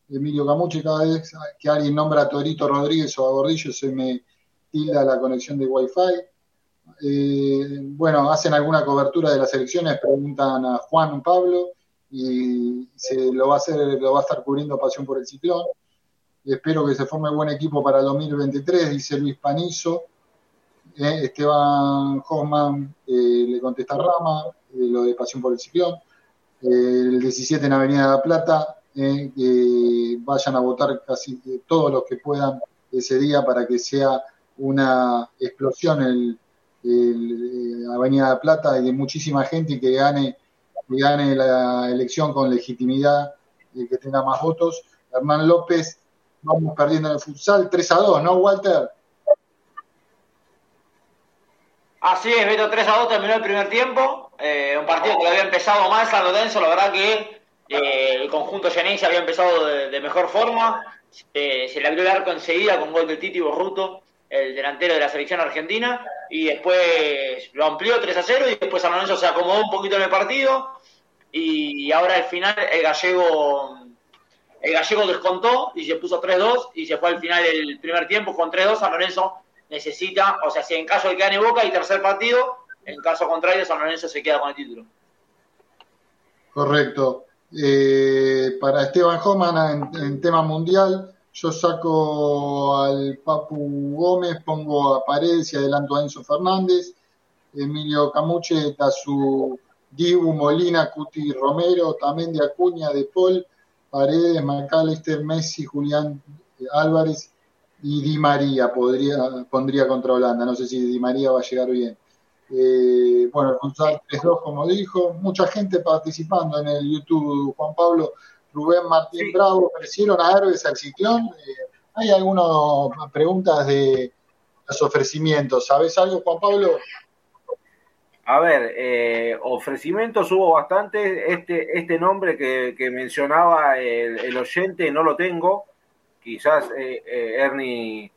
Emilio Camuche, cada vez que alguien nombra a Torito Rodríguez o a Gordillo se me tilda la conexión de Wi-Fi. Eh, bueno, hacen alguna cobertura de las elecciones, preguntan a Juan Pablo. y se lo va a hacer, lo va a estar cubriendo Pasión por el Ciclón. Espero que se forme buen equipo para el 2023, dice Luis Panizo. Eh, Esteban Hoffman eh, le contesta Rama, eh, lo de Pasión por el Ciclón. el 17 en Avenida de la Plata, vayan a votar casi todos los que puedan ese día para que sea una explosión el, el Avenida de la Plata y de muchísima gente y que gane, gane la elección con legitimidad y que tenga más votos. Hernán López, vamos perdiendo en el futsal 3 a 2, ¿no, Walter?
Así es, Beto, 3 a 2 terminó el primer tiempo. Eh, un partido que había empezado mal San Lorenzo, la verdad que eh, el conjunto Genense había empezado de, mejor forma. Eh, se le abrió el arco enseguida con gol de Titi Borruto, el delantero de la selección argentina. Y después lo amplió 3 a 0 y después San Lorenzo se acomodó un poquito en el partido. Y ahora al final el gallego el gallego descontó y se puso 3-2 y se fue al final del primer tiempo con 3-2. San Lorenzo necesita, o sea, si en caso de que gane Boca y tercer partido, en caso contrario, San Lorenzo se queda con el título.
Correcto. Eh, para Esteban Homan en, tema mundial, yo saco al Papu Gómez, pongo a Paredes y adelanto a Enzo Fernández. Emilio Camuche, su Dibu, Molina, Cuti Romero, también de Acuña, de Paul, Paredes, McAllister, Messi, Julián Álvarez y Di María podría, pondría contra Holanda. No sé si Di María va a llegar bien. Eh, bueno, el Futsal 3-2, como dijo, mucha gente participando en el YouTube. Juan Pablo, Rubén Martín Bravo, ofrecieron a Herbes al ciclón. Eh, hay algunas preguntas de los ofrecimientos. ¿Sabes algo, Juan Pablo?
A ver, eh, ofrecimientos hubo bastante. Este, este nombre que, mencionaba el, oyente no lo tengo. Quizás eh, eh, Ernie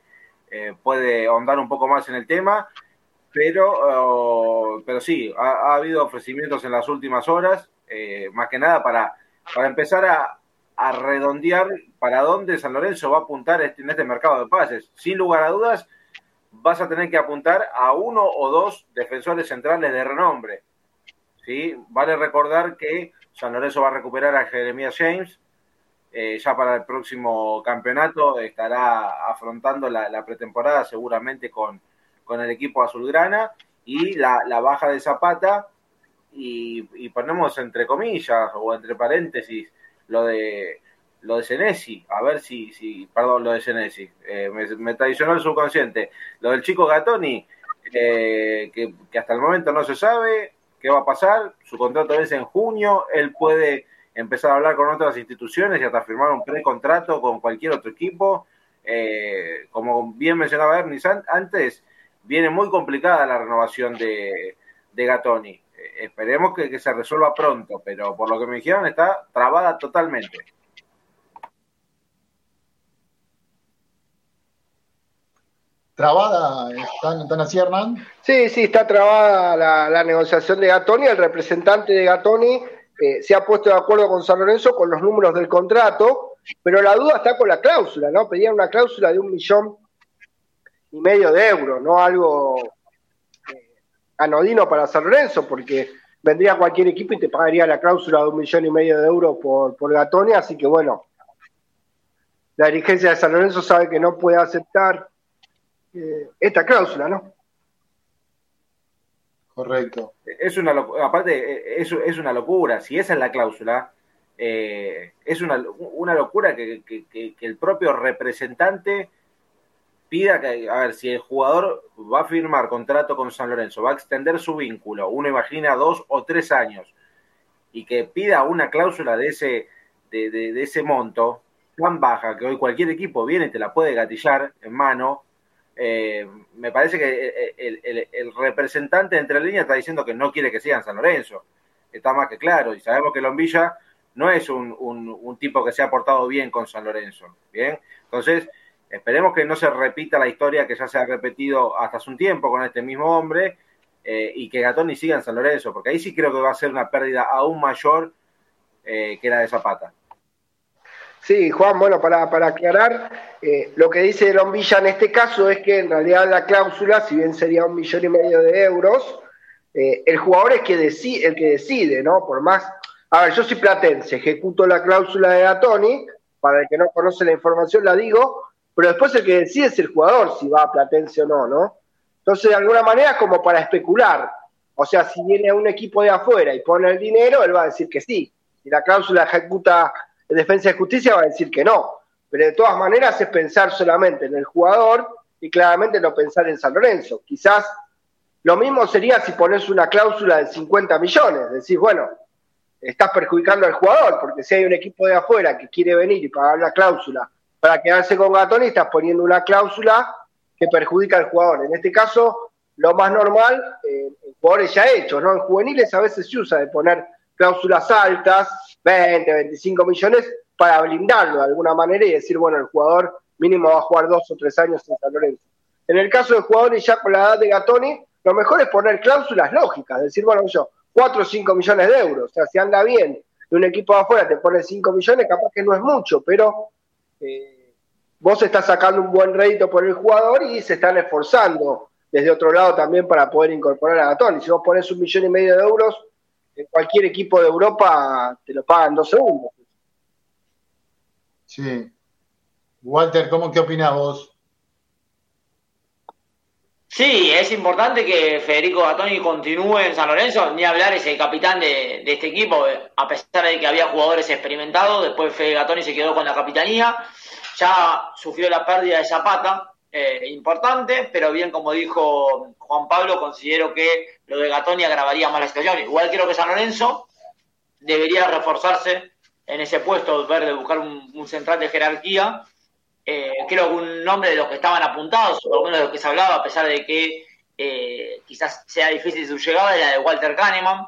puede ahondar un poco más en el tema. Pero, oh, pero sí, ha, habido ofrecimientos en las últimas horas, más que nada para, para empezar a, a redondear para dónde San Lorenzo va a apuntar este, en este mercado de pases. Sin lugar a dudas, vas a tener que apuntar a uno o dos defensores centrales de renombre. ¿sí? Vale recordar que San Lorenzo va a recuperar a Jeremías James. Eh, ya para el próximo campeonato estará afrontando la, pretemporada seguramente con, con, el equipo azulgrana y la, la baja de Zapata y, y ponemos entre comillas o entre paréntesis lo de lo de Senesi, a ver si, si perdón, lo de Senesi, eh, me, traicionó el subconsciente. Lo del chico Gatoni, eh, que, hasta el momento no se sabe qué va a pasar, su contrato es en junio, él puede empezar a hablar con otras instituciones y hasta firmar un precontrato con cualquier otro equipo. Eh, como bien mencionaba Ernie antes, viene muy complicada la renovación de, de Gatoni. esperemos que se resuelva pronto, pero por lo que me dijeron está trabada totalmente.
Trabada, ¿están, así, Hernán?
Sí, sí, está trabada la, negociación de Gatoni. El representante de Gatoni eh, se ha puesto de acuerdo con San Lorenzo con los números del contrato, pero la duda está con la cláusula, ¿no? Pedían una cláusula de un millón y medio de euros, no algo eh, anodino para San Lorenzo, porque vendría cualquier equipo y te pagaría la cláusula de un millón y medio de euros por, por Gatoni, así que bueno, la dirigencia de San Lorenzo sabe que no puede aceptar eh, esta cláusula, ¿no?
Correcto.
Es una aparte, eh, es, es una locura. Si esa es la cláusula, eh, es una, una locura que, el propio representante pida que, a ver, si el jugador va a firmar contrato con San Lorenzo, va a extender su vínculo, uno imagina dos o tres años, y que pida una cláusula de ese, de, de ese monto tan baja que hoy cualquier equipo viene y te la puede gatillar en mano, eh, me parece que el, representante entre líneas está diciendo que no quiere que sigan San Lorenzo. Está más que claro. Y sabemos que Lombilla no es un, tipo que se ha portado bien con San Lorenzo. Bien. Entonces, esperemos que no se repita la historia que ya se ha repetido hasta hace un tiempo con este mismo hombre eh, y que Gatoni siga en San Lorenzo, porque ahí sí creo que va a ser una pérdida aún mayor eh, que la de Zapata.
Sí, Juan, bueno, para, aclarar, eh, lo que dice Lombilla en este caso es que en realidad la cláusula, si bien sería un millón y medio de euros, eh, el jugador es que decide, el que decide, ¿no? Por más, A ver, yo soy platense, ejecuto la cláusula de Gatoni, para el que no conoce la información la digo, pero después el que decide es el jugador si va a Platense o no, ¿no? Entonces, de alguna manera, como para especular. O sea, si viene un equipo de afuera y pone el dinero, él va a decir que sí. Si la cláusula ejecuta en Defensa de Justicia, va a decir que no. Pero de todas maneras es pensar solamente en el jugador y claramente no pensar en San Lorenzo. Quizás lo mismo sería si pones una cláusula de 50 millones. Decís, bueno, estás perjudicando al jugador, porque si hay un equipo de afuera que quiere venir y pagar la cláusula para quedarse con Gatoni, estás poniendo una cláusula que perjudica al jugador. En este caso, lo más normal, eh, jugadores ya hechos, ¿no? En juveniles a veces se usa de poner cláusulas altas, 20, 25 millones, para blindarlo de alguna manera y decir, bueno, el jugador mínimo va a jugar dos o tres años en San Lorenzo. En el caso de jugadores ya con la edad de Gatoni, lo mejor es poner cláusulas lógicas, decir, bueno, yo, 4 o 5 millones de euros. O sea, si anda bien de un equipo de afuera te pone 5 millones, capaz que no es mucho, pero eh, vos estás sacando un buen rédito por el jugador y se están esforzando desde otro lado también para poder incorporar a Gatón. Y si vos pones un millón y medio de euros, en cualquier equipo de Europa te lo pagan dos segundos.
Sí. Walter, ¿cómo qué opinas vos?
Sí, es importante que Federico Gatoni continúe en San Lorenzo, ni hablar es el capitán de, este equipo, a pesar de que había jugadores experimentados, después Fede Gatoni se quedó con la capitanía, ya sufrió la pérdida de Zapata, eh, importante, pero bien como dijo Juan Pablo, considero que lo de Gatoni agravaría más la situación. Igual creo que San Lorenzo debería reforzarse en ese puesto, ver de buscar un central de jerarquía eh, creo que un nombre de los que estaban apuntados, o de los que se hablaba, a pesar de que eh, quizás sea difícil su llegada, era de Walter Kahneman,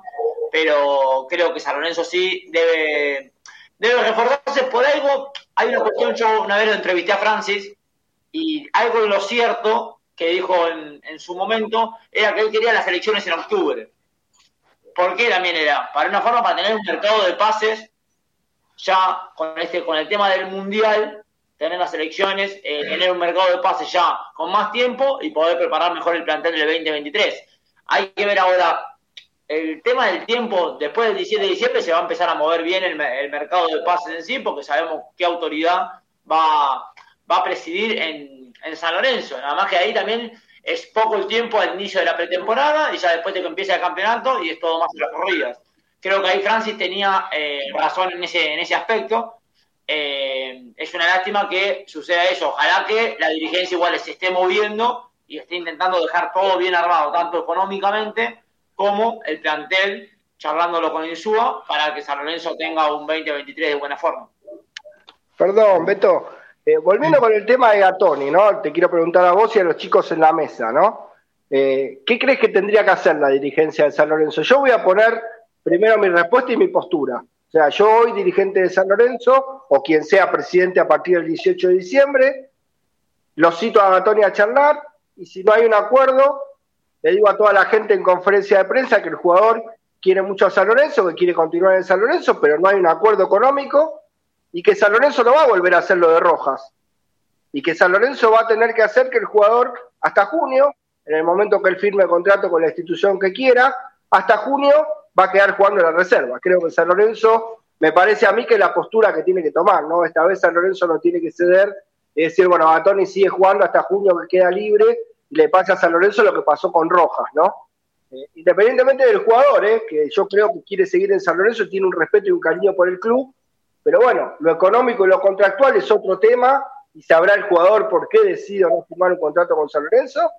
pero creo que San Lorenzo sí debe, debe reforzarse por algo. Hay una cuestión, yo una vez lo entrevisté a Francis, y algo de lo cierto que dijo en, en su momento era que él quería las elecciones en octubre. ¿Por qué también era? Para una forma, para tener un mercado de pases ya con este con el tema del mundial tener las elecciones, eh, tener un mercado de pases ya con más tiempo y poder preparar mejor el plantel del 2023. Hay que ver ahora el tema del tiempo, después del 17 de diciembre se va a empezar a mover bien el, mercado de pases en sí, porque sabemos qué autoridad va, va a presidir en, San Lorenzo. Nada más que ahí también es poco el tiempo al inicio de la pretemporada y ya después de que empiece el campeonato y es todo más las corridas. Creo que ahí Francis tenía eh, razón en ese, en aspecto eh, es una lástima que suceda eso. Ojalá que la dirigencia igual se esté moviendo y esté intentando dejar todo bien armado, tanto económicamente como el plantel, charlándolo con Insúa, para que San Lorenzo tenga un 2023 de buena forma.
Perdón, Beto. Eh, volviendo con el tema de Gatoni, ¿no? Te quiero preguntar a vos y a los chicos en la mesa, ¿no? Eh, ¿Qué crees que tendría que hacer la dirigencia de San Lorenzo? Yo voy a poner primero mi respuesta y mi postura. O sea, yo hoy, dirigente de San Lorenzo, o quien sea presidente a partir del 18 de diciembre, lo cito a Gatoni a charlar, y si no hay un acuerdo, le digo a toda la gente en conferencia de prensa que el jugador quiere mucho a San Lorenzo, que quiere continuar en San Lorenzo, pero no hay un acuerdo económico, y que San Lorenzo no va a volver a hacer lo de Rojas. Y que San Lorenzo va a tener que hacer que el jugador, hasta junio, en el momento que él firme el contrato con la institución que quiera, hasta junio va a quedar jugando en la reserva. Creo que San Lorenzo, me parece a mí que es la postura que tiene que tomar, ¿no? Esta vez San Lorenzo no tiene que ceder y decir, bueno, Batoni sigue jugando hasta junio que queda libre y le pasa a San Lorenzo lo que pasó con Rojas, ¿no? Eh, independientemente del jugador, ¿eh? que yo creo que quiere seguir en San Lorenzo, tiene un respeto y un cariño por el club, pero bueno, lo económico y lo contractual es otro tema y sabrá el jugador por qué decide no firmar un contrato con San Lorenzo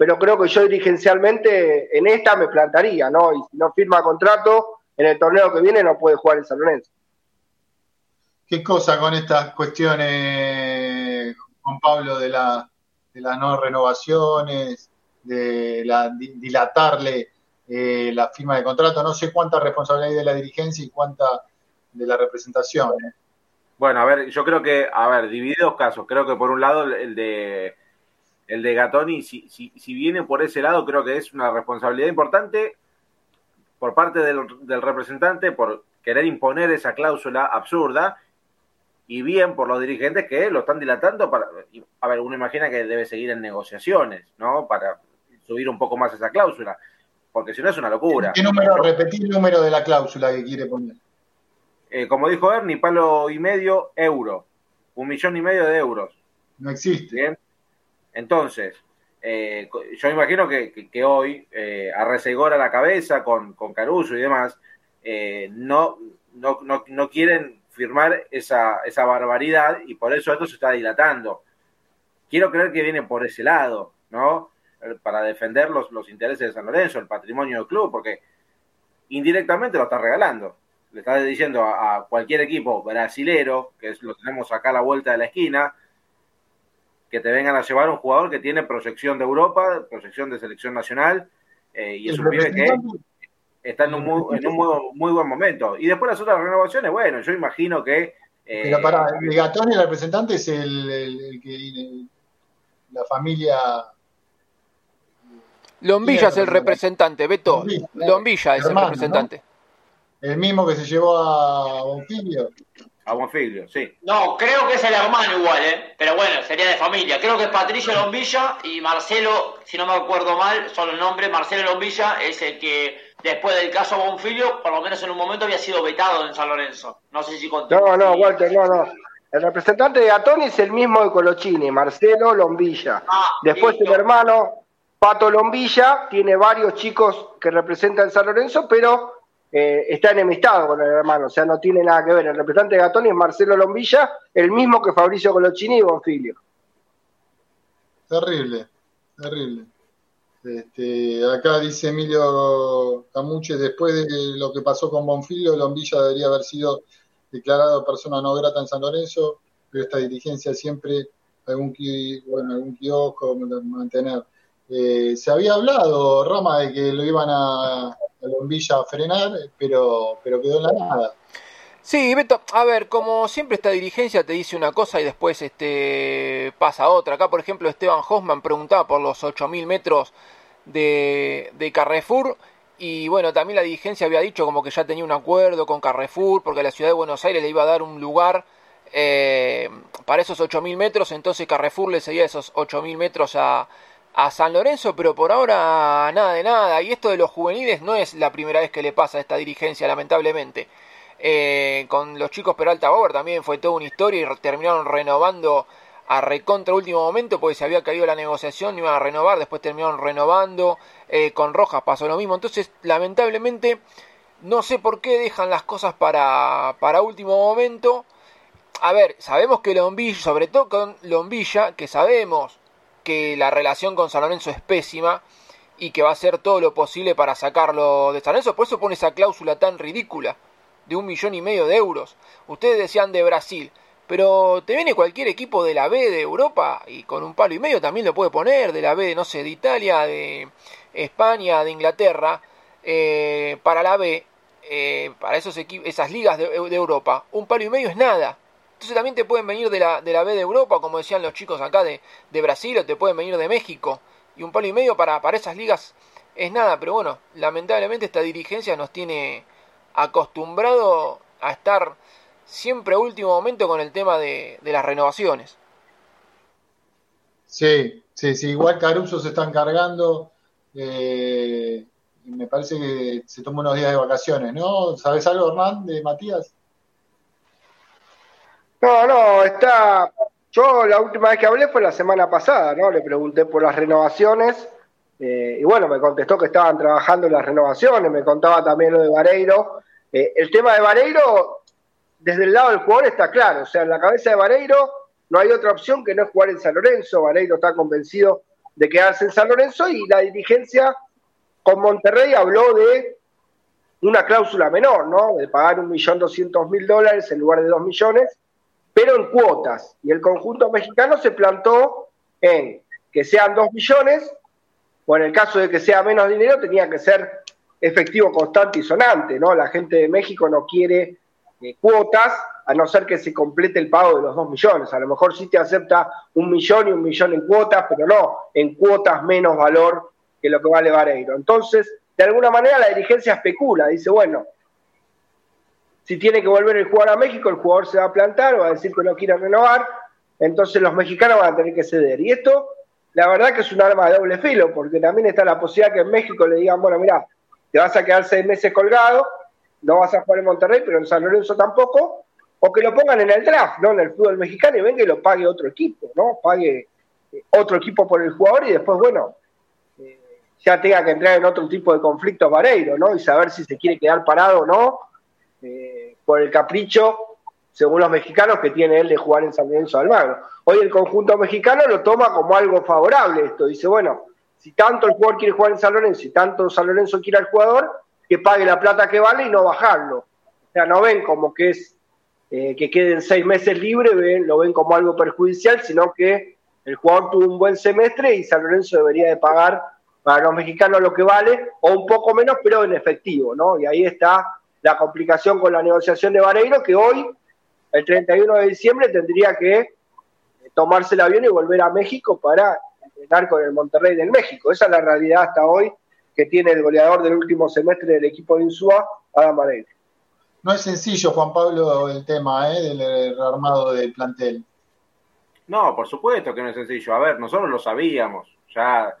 pero creo que yo dirigencialmente en esta me plantaría, ¿no? Y si no firma contrato, en el torneo que viene no puede jugar en San Lorenzo.
¿Qué cosa con estas cuestiones, Juan Pablo, de, la, de las no renovaciones, de la, dilatarle eh, la firma de contrato? No sé cuánta responsabilidad hay de la dirigencia y cuánta de la representación. ¿eh?
Bueno, a ver, yo creo que, a ver, divididos casos. Creo que por un lado el de el de Gatoni, si, si, si, viene por ese lado, creo que es una responsabilidad importante por parte del, representante por querer imponer esa cláusula absurda y bien por los dirigentes que lo están dilatando para a ver uno imagina que debe seguir en negociaciones no para subir un poco más esa cláusula porque si no es una locura
¿Qué número repetir el número de la cláusula que quiere poner
eh, como dijo Ernie, palo y medio euro, un millón y medio de euros.
No existe.
Bien. Entonces, eh, yo imagino que, que, hoy, eh, a Resegor a la cabeza, con, con Caruso y demás, eh, no, no, no, no, quieren firmar esa, esa barbaridad y por eso esto se está dilatando. Quiero creer que viene por ese lado, ¿no? Para defender los, los intereses de San Lorenzo, el patrimonio del club, porque indirectamente lo está regalando. Le está diciendo a, a cualquier equipo brasilero, que es, lo tenemos acá a la vuelta de la esquina, que te vengan a llevar un jugador que tiene proyección de Europa, proyección de selección nacional, eh, y es un pibe que está en un, muy, en un muy, muy, buen momento. Y después las otras renovaciones, bueno, yo imagino que...
Eh, Pero para, el Gatón y el representante es el, el, el que... El, la familia...
Lombilla es el representante, Beto. Lombilla, Lombilla es hermano, el representante.
¿no? El mismo que se llevó a Bonfilio.
A Bonfiglio, sí.
No, creo que es el hermano igual, ¿eh? Pero bueno, sería de familia. Creo que es Patricio Lombilla y Marcelo, si no me acuerdo mal, son el nombre, Marcelo Lombilla es el que después del caso Bonfiglio, por lo menos en un momento había sido vetado en San Lorenzo. No sé si
continúa. No, no, Walter, no, no. El representante de Gatoni es el mismo de Colochini, Marcelo Lombilla. Ah, Después listo. el hermano Pato Lombilla tiene varios chicos que representan San Lorenzo, pero eh, está enemistado con el hermano, o sea, no tiene nada que ver. El representante de Gatoni es Marcelo Lombilla, el mismo que Fabricio Colochini y Bonfilio.
Terrible, terrible. Este, acá dice Emilio Camuche, después de lo que pasó con Bonfilio, Lombilla debería haber sido declarado persona no grata en San Lorenzo, pero esta dirigencia siempre algún, bueno, algún kiosco mantener. Eh, se había hablado, Rama, de que lo iban a, a Lombilla a frenar, pero, pero quedó en la nada.
Sí, Beto, a ver, como siempre esta dirigencia te dice una cosa y después este pasa otra. Acá, por ejemplo, Esteban Hoffman preguntaba por los 8.000 metros de, de Carrefour y bueno, también la dirigencia había dicho como que ya tenía un acuerdo con Carrefour porque la ciudad de Buenos Aires le iba a dar un lugar eh, para esos 8.000 metros, entonces Carrefour le seguía esos 8.000 metros a, a San Lorenzo, pero por ahora nada de nada. Y esto de los juveniles no es la primera vez que le pasa a esta dirigencia, lamentablemente. Eh, con los chicos Peralta Bauer también fue toda una historia y terminaron renovando a recontra último momento porque se había caído la negociación, iban a renovar, después terminaron renovando. Eh, con Rojas pasó lo mismo. Entonces, lamentablemente, no sé por qué dejan las cosas para, para último momento. A ver, sabemos que Lombilla, sobre todo con Lombilla, que sabemos que la relación con San Lorenzo es pésima y que va a hacer todo lo posible para sacarlo de San Lorenzo. Por eso pone esa cláusula tan ridícula de un millón y medio de euros. Ustedes decían de Brasil, pero te viene cualquier equipo de la B de Europa y con un palo y medio también lo puede poner, de la B, no sé, de Italia, de España, de Inglaterra, eh, para la B, eh, para esos esas ligas de, de Europa, un palo y medio es nada. Entonces también te pueden venir de la, de la B de Europa, como decían los chicos acá de, de Brasil, o te pueden venir de México. Y un palo y medio para, para esas ligas es nada, pero bueno, lamentablemente esta dirigencia nos tiene acostumbrado a estar siempre a último momento con el tema de, de las renovaciones.
Sí, sí, sí, igual Caruso se está encargando. Eh, me parece que se toma unos días de vacaciones, ¿no? ¿Sabes algo, Hernán, de Matías?
No, no, está. Yo la última vez que hablé fue la semana pasada, ¿no? Le pregunté por las renovaciones eh, y bueno, me contestó que estaban trabajando en las renovaciones, me contaba también lo de Vareiro. Eh, el tema de Vareiro, desde el lado del jugador está claro, o sea, en la cabeza de Vareiro no hay otra opción que no jugar en San Lorenzo. Vareiro está convencido de quedarse en San Lorenzo y la dirigencia con Monterrey habló de una cláusula menor, ¿no? De pagar un millón doscientos mil dólares en lugar de dos millones pero en cuotas. Y el conjunto mexicano se plantó en que sean dos millones, o en el caso de que sea menos dinero, tenía que ser efectivo constante y sonante, ¿no? La gente de México no quiere eh, cuotas, a no ser que se complete el pago de los dos millones. A lo mejor sí te acepta un millón y un millón en cuotas, pero no en cuotas menos valor que lo que vale Vareiro. Entonces, de alguna manera la dirigencia especula, dice, bueno, si tiene que volver el jugador a México, el jugador se va a plantar, va a decir que no quiere renovar, entonces los mexicanos van a tener que ceder. Y esto, la verdad que es un arma de doble filo, porque también está la posibilidad que en México le digan, bueno, mira, te vas a quedar seis meses colgado, no vas a jugar en Monterrey, pero en San Lorenzo tampoco, o que lo pongan en el draft, ¿no? En el fútbol mexicano y venga y lo pague otro equipo, ¿no? Pague eh, otro equipo por el jugador y después, bueno, eh, ya tenga que entrar en otro tipo de conflicto Vareiro, ¿no? Y saber si se quiere quedar parado o no, eh, por el capricho, según los mexicanos, que tiene él de jugar en San Lorenzo de Almagro. Hoy el conjunto mexicano lo toma como algo favorable esto, dice, bueno, si tanto el jugador quiere jugar en San Lorenzo y tanto San Lorenzo quiere al jugador, que pague la plata que vale y no bajarlo. O sea, no ven como que es eh, que queden seis meses libres, ven, lo ven como algo perjudicial, sino que el jugador tuvo un buen semestre y San Lorenzo debería de pagar para los mexicanos lo que vale, o un poco menos, pero en efectivo, ¿no? Y ahí está la complicación con la negociación de Vareiro, que hoy, el 31 de diciembre, tendría que eh, tomarse el avión y volver a México para entrenar con el Monterrey del México. Esa es la realidad hasta hoy que tiene el goleador del último semestre del equipo de Insúa, Adam Vareiro.
No es sencillo, Juan Pablo, el tema ¿eh? del armado del plantel.
No, por supuesto que no es sencillo. A ver, nosotros lo sabíamos. Ya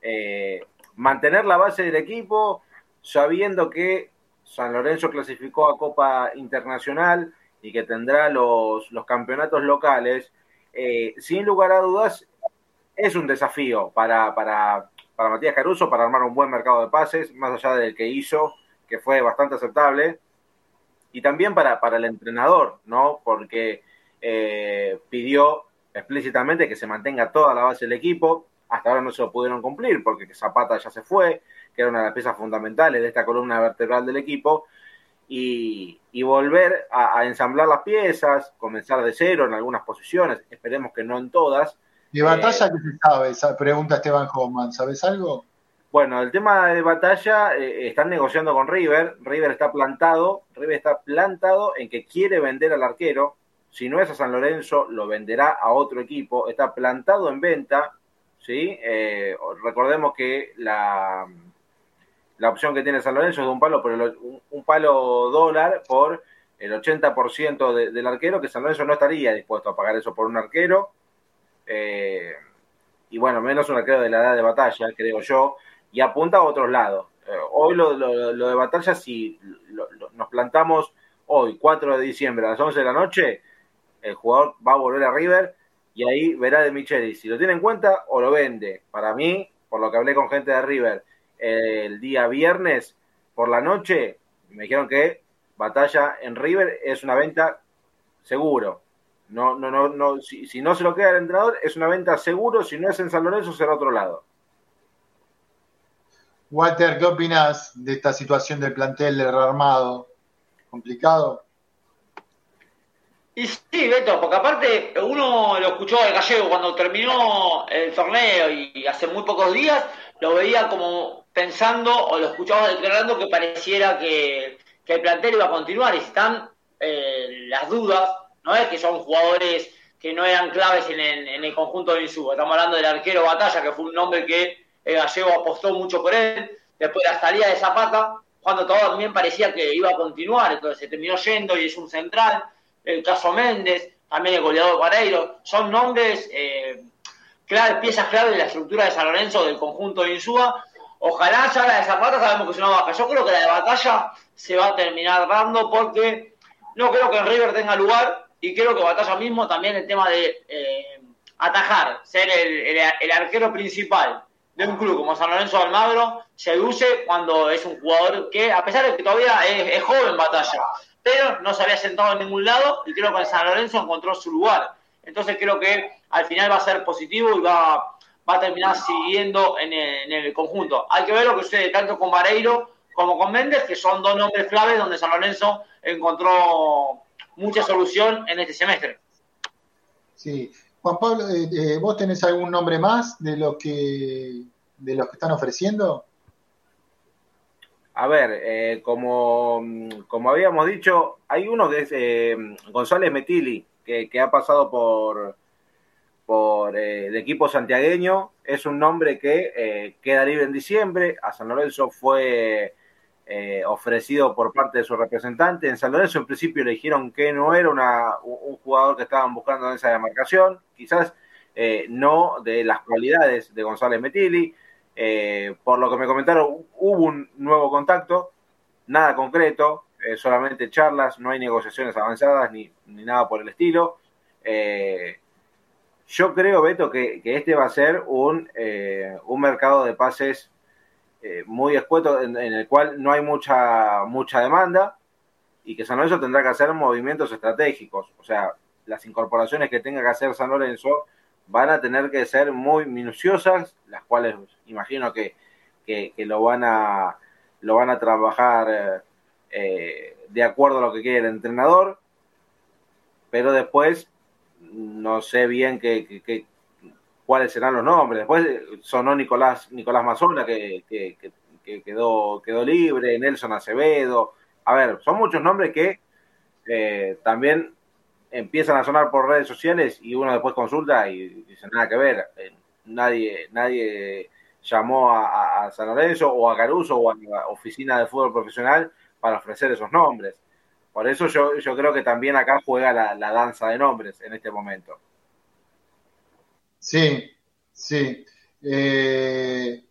eh, mantener la base del equipo sabiendo que San Lorenzo clasificó a Copa Internacional y que tendrá los, los campeonatos locales, eh, sin lugar a dudas, es un desafío para, para, para Matías Caruso para armar un buen mercado de pases, más allá del que hizo, que fue bastante aceptable y también para, para el entrenador, ¿no? Porque eh, pidió explícitamente que se mantenga toda la base del equipo. Hasta ahora no se lo pudieron cumplir porque Zapata ya se fue, que era una de las piezas fundamentales de esta columna vertebral del equipo. Y, y volver a, a, ensamblar las piezas, comenzar de cero en algunas posiciones, esperemos que no en todas.
¿De batalla eh, qué se sabe? Esa pregunta Esteban Hoffman, ¿sabes algo?
Bueno, el tema de batalla, eh, están negociando con River. River está plantado, River está plantado en que quiere vender al arquero. Si no es a San Lorenzo, lo venderá a otro equipo. Está plantado en venta, ¿sí? Eh, recordemos que la, la opción que tiene San Lorenzo es de un palo, por el, un, palo dólar por el 80% de, del arquero, que San Lorenzo no estaría dispuesto a pagar eso por un arquero. Eh, y bueno, menos un arquero de la edad de batalla, creo yo y apunta a otros lados. Eh, hoy lo, lo, lo, de batalla, si lo, nos plantamos hoy, 4 de diciembre, a las 11 de la noche, el jugador va a volver a River y ahí verá de Micheli si lo tiene en cuenta o lo vende. Para mí, por lo que hablé con gente de River el día viernes por la noche, me dijeron que batalla en River es una venta seguro. No, no, no, no, si, si no se lo queda el entrenador, es una venta seguro, si no es en San Lorenzo, será otro lado.
Walter, ¿qué opinas de esta situación del plantel rearmado? ¿Complicado?
Y sí, Beto, porque aparte uno lo escuchó al gallego cuando terminó el torneo y hace muy pocos días lo veía como pensando o lo escuchaba declarando que pareciera que, el plantel iba a continuar. Están eh, las dudas, no es que son jugadores que no eran claves en el, en el conjunto de Insúa, estamos hablando del arquero Batalla, que fue un nombre que el gallego apostó mucho por él, después de la salida de Zapata, cuando todo también parecía que iba a continuar, entonces se terminó yendo y es un central, el caso Méndez, también el goleador Guareiro, son nombres, eh, piezas clave de la estructura de San Lorenzo del conjunto de Insúa, ojalá ya la de Zapata sabemos que es una baja, yo creo que la de batalla se va a terminar dando porque no creo que en River tenga lugar y creo que batalla mismo también el tema de eh, atajar, ser el, arquero principal de un club como San Lorenzo Almagro seduce cuando es un jugador que, a pesar de que todavía es, es, joven batalla, pero no se había sentado en ningún lado y creo que en San Lorenzo encontró su lugar. Entonces creo que al final va a ser positivo y va, va a terminar siguiendo en el, en el, conjunto. Hay que ver lo que sucede tanto con Vareiro como con Méndez, que son dos nombres claves donde San Lorenzo encontró mucha solución en este semestre.
Sí, Juan Pablo, eh, eh, ¿vos tenés algún nombre más de los que de los que están ofreciendo?
A ver, eh, como, como habíamos dicho, hay uno que es eh, González Metili, que, que, ha pasado por, por el equipo santiagueño. Es un nombre que queda libre en diciembre. A San Lorenzo fue eh, ofrecido por parte de su representante. En San Lorenzo en principio le dijeron que no era una, un jugador que estaban buscando en esa demarcación, quizás eh, no de las cualidades de González Metili. Eh, por lo que me comentaron, hubo un nuevo contacto, nada concreto. eh, solamente charlas, no hay negociaciones avanzadas ni, ni nada por el estilo. Yo creo, Beto, que, este va a ser un, eh, un mercado de pases eh, muy escueto en, el cual no hay mucha, mucha demanda y que San Lorenzo tendrá que hacer movimientos estratégicos. O sea, las incorporaciones que tenga que hacer San Lorenzo van a tener que ser muy minuciosas, las cuales imagino que, que, que lo van a lo van a trabajar eh, de acuerdo a lo que quiere el entrenador, pero después no sé bien qué, qué, cuáles serán los nombres. Después sonó Nicolás, Nicolás Mazzola, que, que, que, quedó, quedó libre, Nelson Acevedo. A ver, son muchos nombres que eh, también empiezan a sonar por redes sociales y uno después consulta y dice nada que ver. Eh, nadie, nadie llamó a, a, San Lorenzo o a Caruso o a la oficina de fútbol profesional para ofrecer esos nombres. Por eso yo, yo creo que también acá juega la, la danza de nombres en este momento.
Sí, sí. Eh,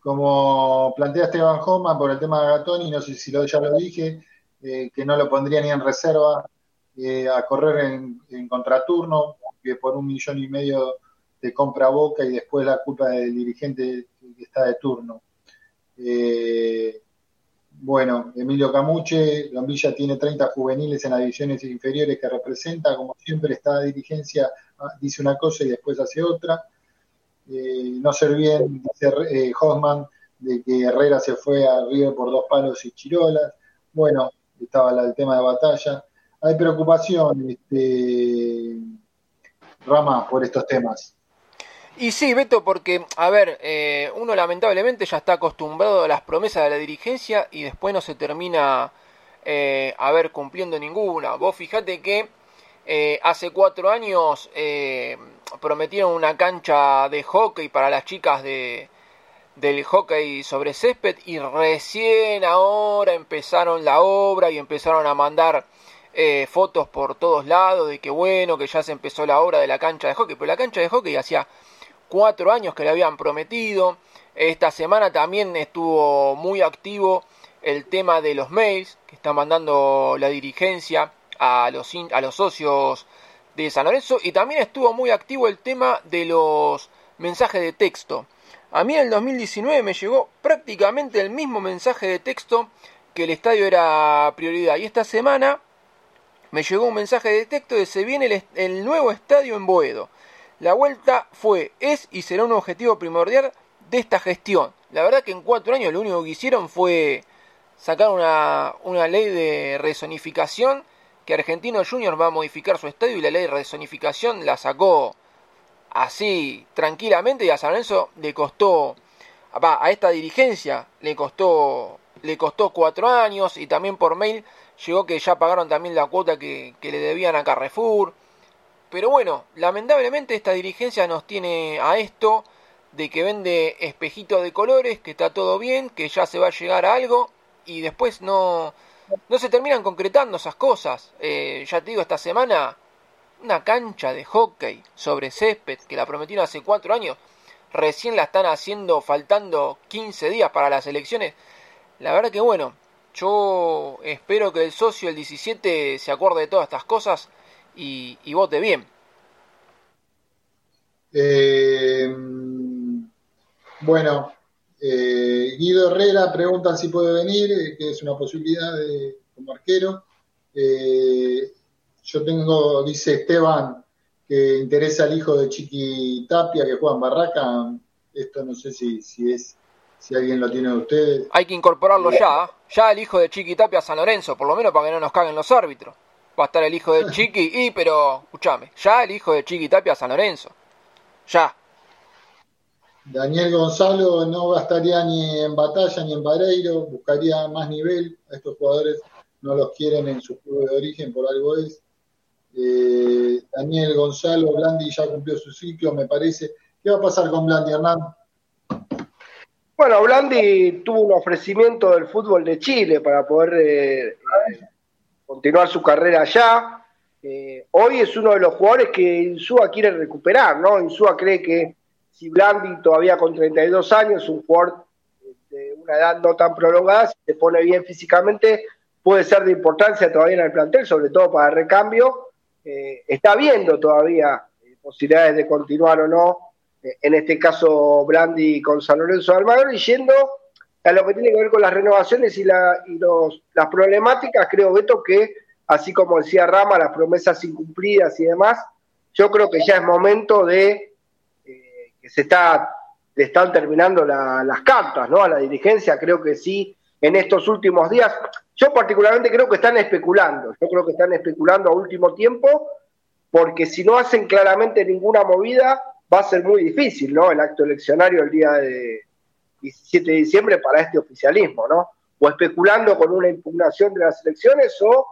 como plantea Esteban Homan por el tema de Gatoni, no sé si ya lo dije, eh, que no lo pondría ni en reserva eh, a correr en, en, contraturno, que por un millón y medio te compra Boca y después la culpa del dirigente que está de turno. Eh, bueno, Emilio Camuche, Lombilla tiene 30 juveniles en las divisiones inferiores que representa, como siempre está dirigencia, dice una cosa y después hace otra. Eh, no ser bien, dice eh, Hoffman, de que Herrera se fue a River por dos palos y chirolas. Bueno, estaba el tema de batalla. Hay preocupación, este, Rama, por estos temas.
Y sí, Beto, porque, a ver, eh, uno lamentablemente ya está acostumbrado a las promesas de la dirigencia y después no se termina eh, a ver cumpliendo ninguna. Vos fijate que eh, hace cuatro años eh, prometieron una cancha de hockey para las chicas de, del hockey sobre césped y recién ahora empezaron la obra y empezaron a mandar eh, fotos por todos lados de que bueno, que ya se empezó la obra de la cancha de hockey, pero la cancha de hockey hacía cuatro años que le habían prometido. Esta semana también estuvo muy activo el tema de los mails que está mandando la dirigencia a los, a los socios de San Lorenzo y también estuvo muy activo el tema de los mensajes de texto. A mí en el 2019 me llegó prácticamente el mismo mensaje de texto que el estadio era prioridad y esta semana me llegó un mensaje de texto de se viene el, el nuevo estadio en Boedo. La vuelta fue, es y será un objetivo primordial de esta gestión. La verdad que en cuatro años lo único que hicieron fue sacar una, una ley de rezonificación que Argentino Junior va a modificar su estadio y la ley de rezonificación la sacó así tranquilamente y a San Lorenzo le costó va, a esta dirigencia le costó le costó cuatro años y también por mail llegó que ya pagaron también la cuota que le debían a Carrefour pero bueno, lamentablemente esta dirigencia nos tiene a esto de que vende espejitos de colores, que está todo bien, que ya se va a llegar a algo y después no, no se terminan concretando esas cosas. Eh, ya te digo, esta semana una cancha de hockey sobre césped que la prometieron hace cuatro años, recién la están haciendo faltando 15 días para las elecciones. La verdad que bueno, yo espero que el socio el 17 se acuerde de todas estas cosas y, y vote bien.
Eh, bueno, eh, Guido Herrera preguntan si puede venir, eh, que es una posibilidad de, como arquero. Eh, yo tengo, dice Esteban, que interesa al hijo de Chiqui Tapia, que juega en Barraca. Esto no sé si, si es si alguien lo tiene de ustedes.
Hay que incorporarlo ya, ya el hijo de Chiqui Tapia a San Lorenzo, por lo menos para que no nos caguen los árbitros va a estar el hijo de Chiqui, y pero, escúchame, ya el hijo de Chiqui Tapia San Lorenzo. Ya.
Daniel Gonzalo no gastaría ni en batalla ni en Vareiro, buscaría más nivel. A estos jugadores no los quieren en su club de origen, por algo es. Eh, Daniel Gonzalo, Blandi ya cumplió su ciclo, me parece. ¿Qué va a pasar con Blandi, Hernán?
Bueno, Blandi tuvo un ofrecimiento del fútbol de Chile para poder eh, eh, continuar su carrera allá. Eh, hoy es uno de los jugadores que Insúa quiere recuperar, ¿no? Insúa cree que si Blandi todavía con 32 años, un jugador de una edad no tan prolongada, si se pone bien físicamente, puede ser de importancia todavía en el plantel, sobre todo para recambio. Eh, está viendo todavía eh, posibilidades de continuar o no, en este caso Blandi con San Lorenzo de Almagro, y yendo a lo que tiene que ver con las renovaciones y, la, y los, las problemáticas, creo, Beto, que así como decía Rama, las promesas incumplidas y demás, yo creo que ya es momento de que se está están terminando las cartas, ¿no? A la dirigencia, creo que sí, en estos últimos días. Yo particularmente creo que están especulando, yo creo que están especulando a último tiempo, porque si no hacen claramente ninguna movida, va a ser muy difícil, ¿no? El acto eleccionario el día de 17 de diciembre para este oficialismo, ¿no? O especulando con una impugnación de las elecciones o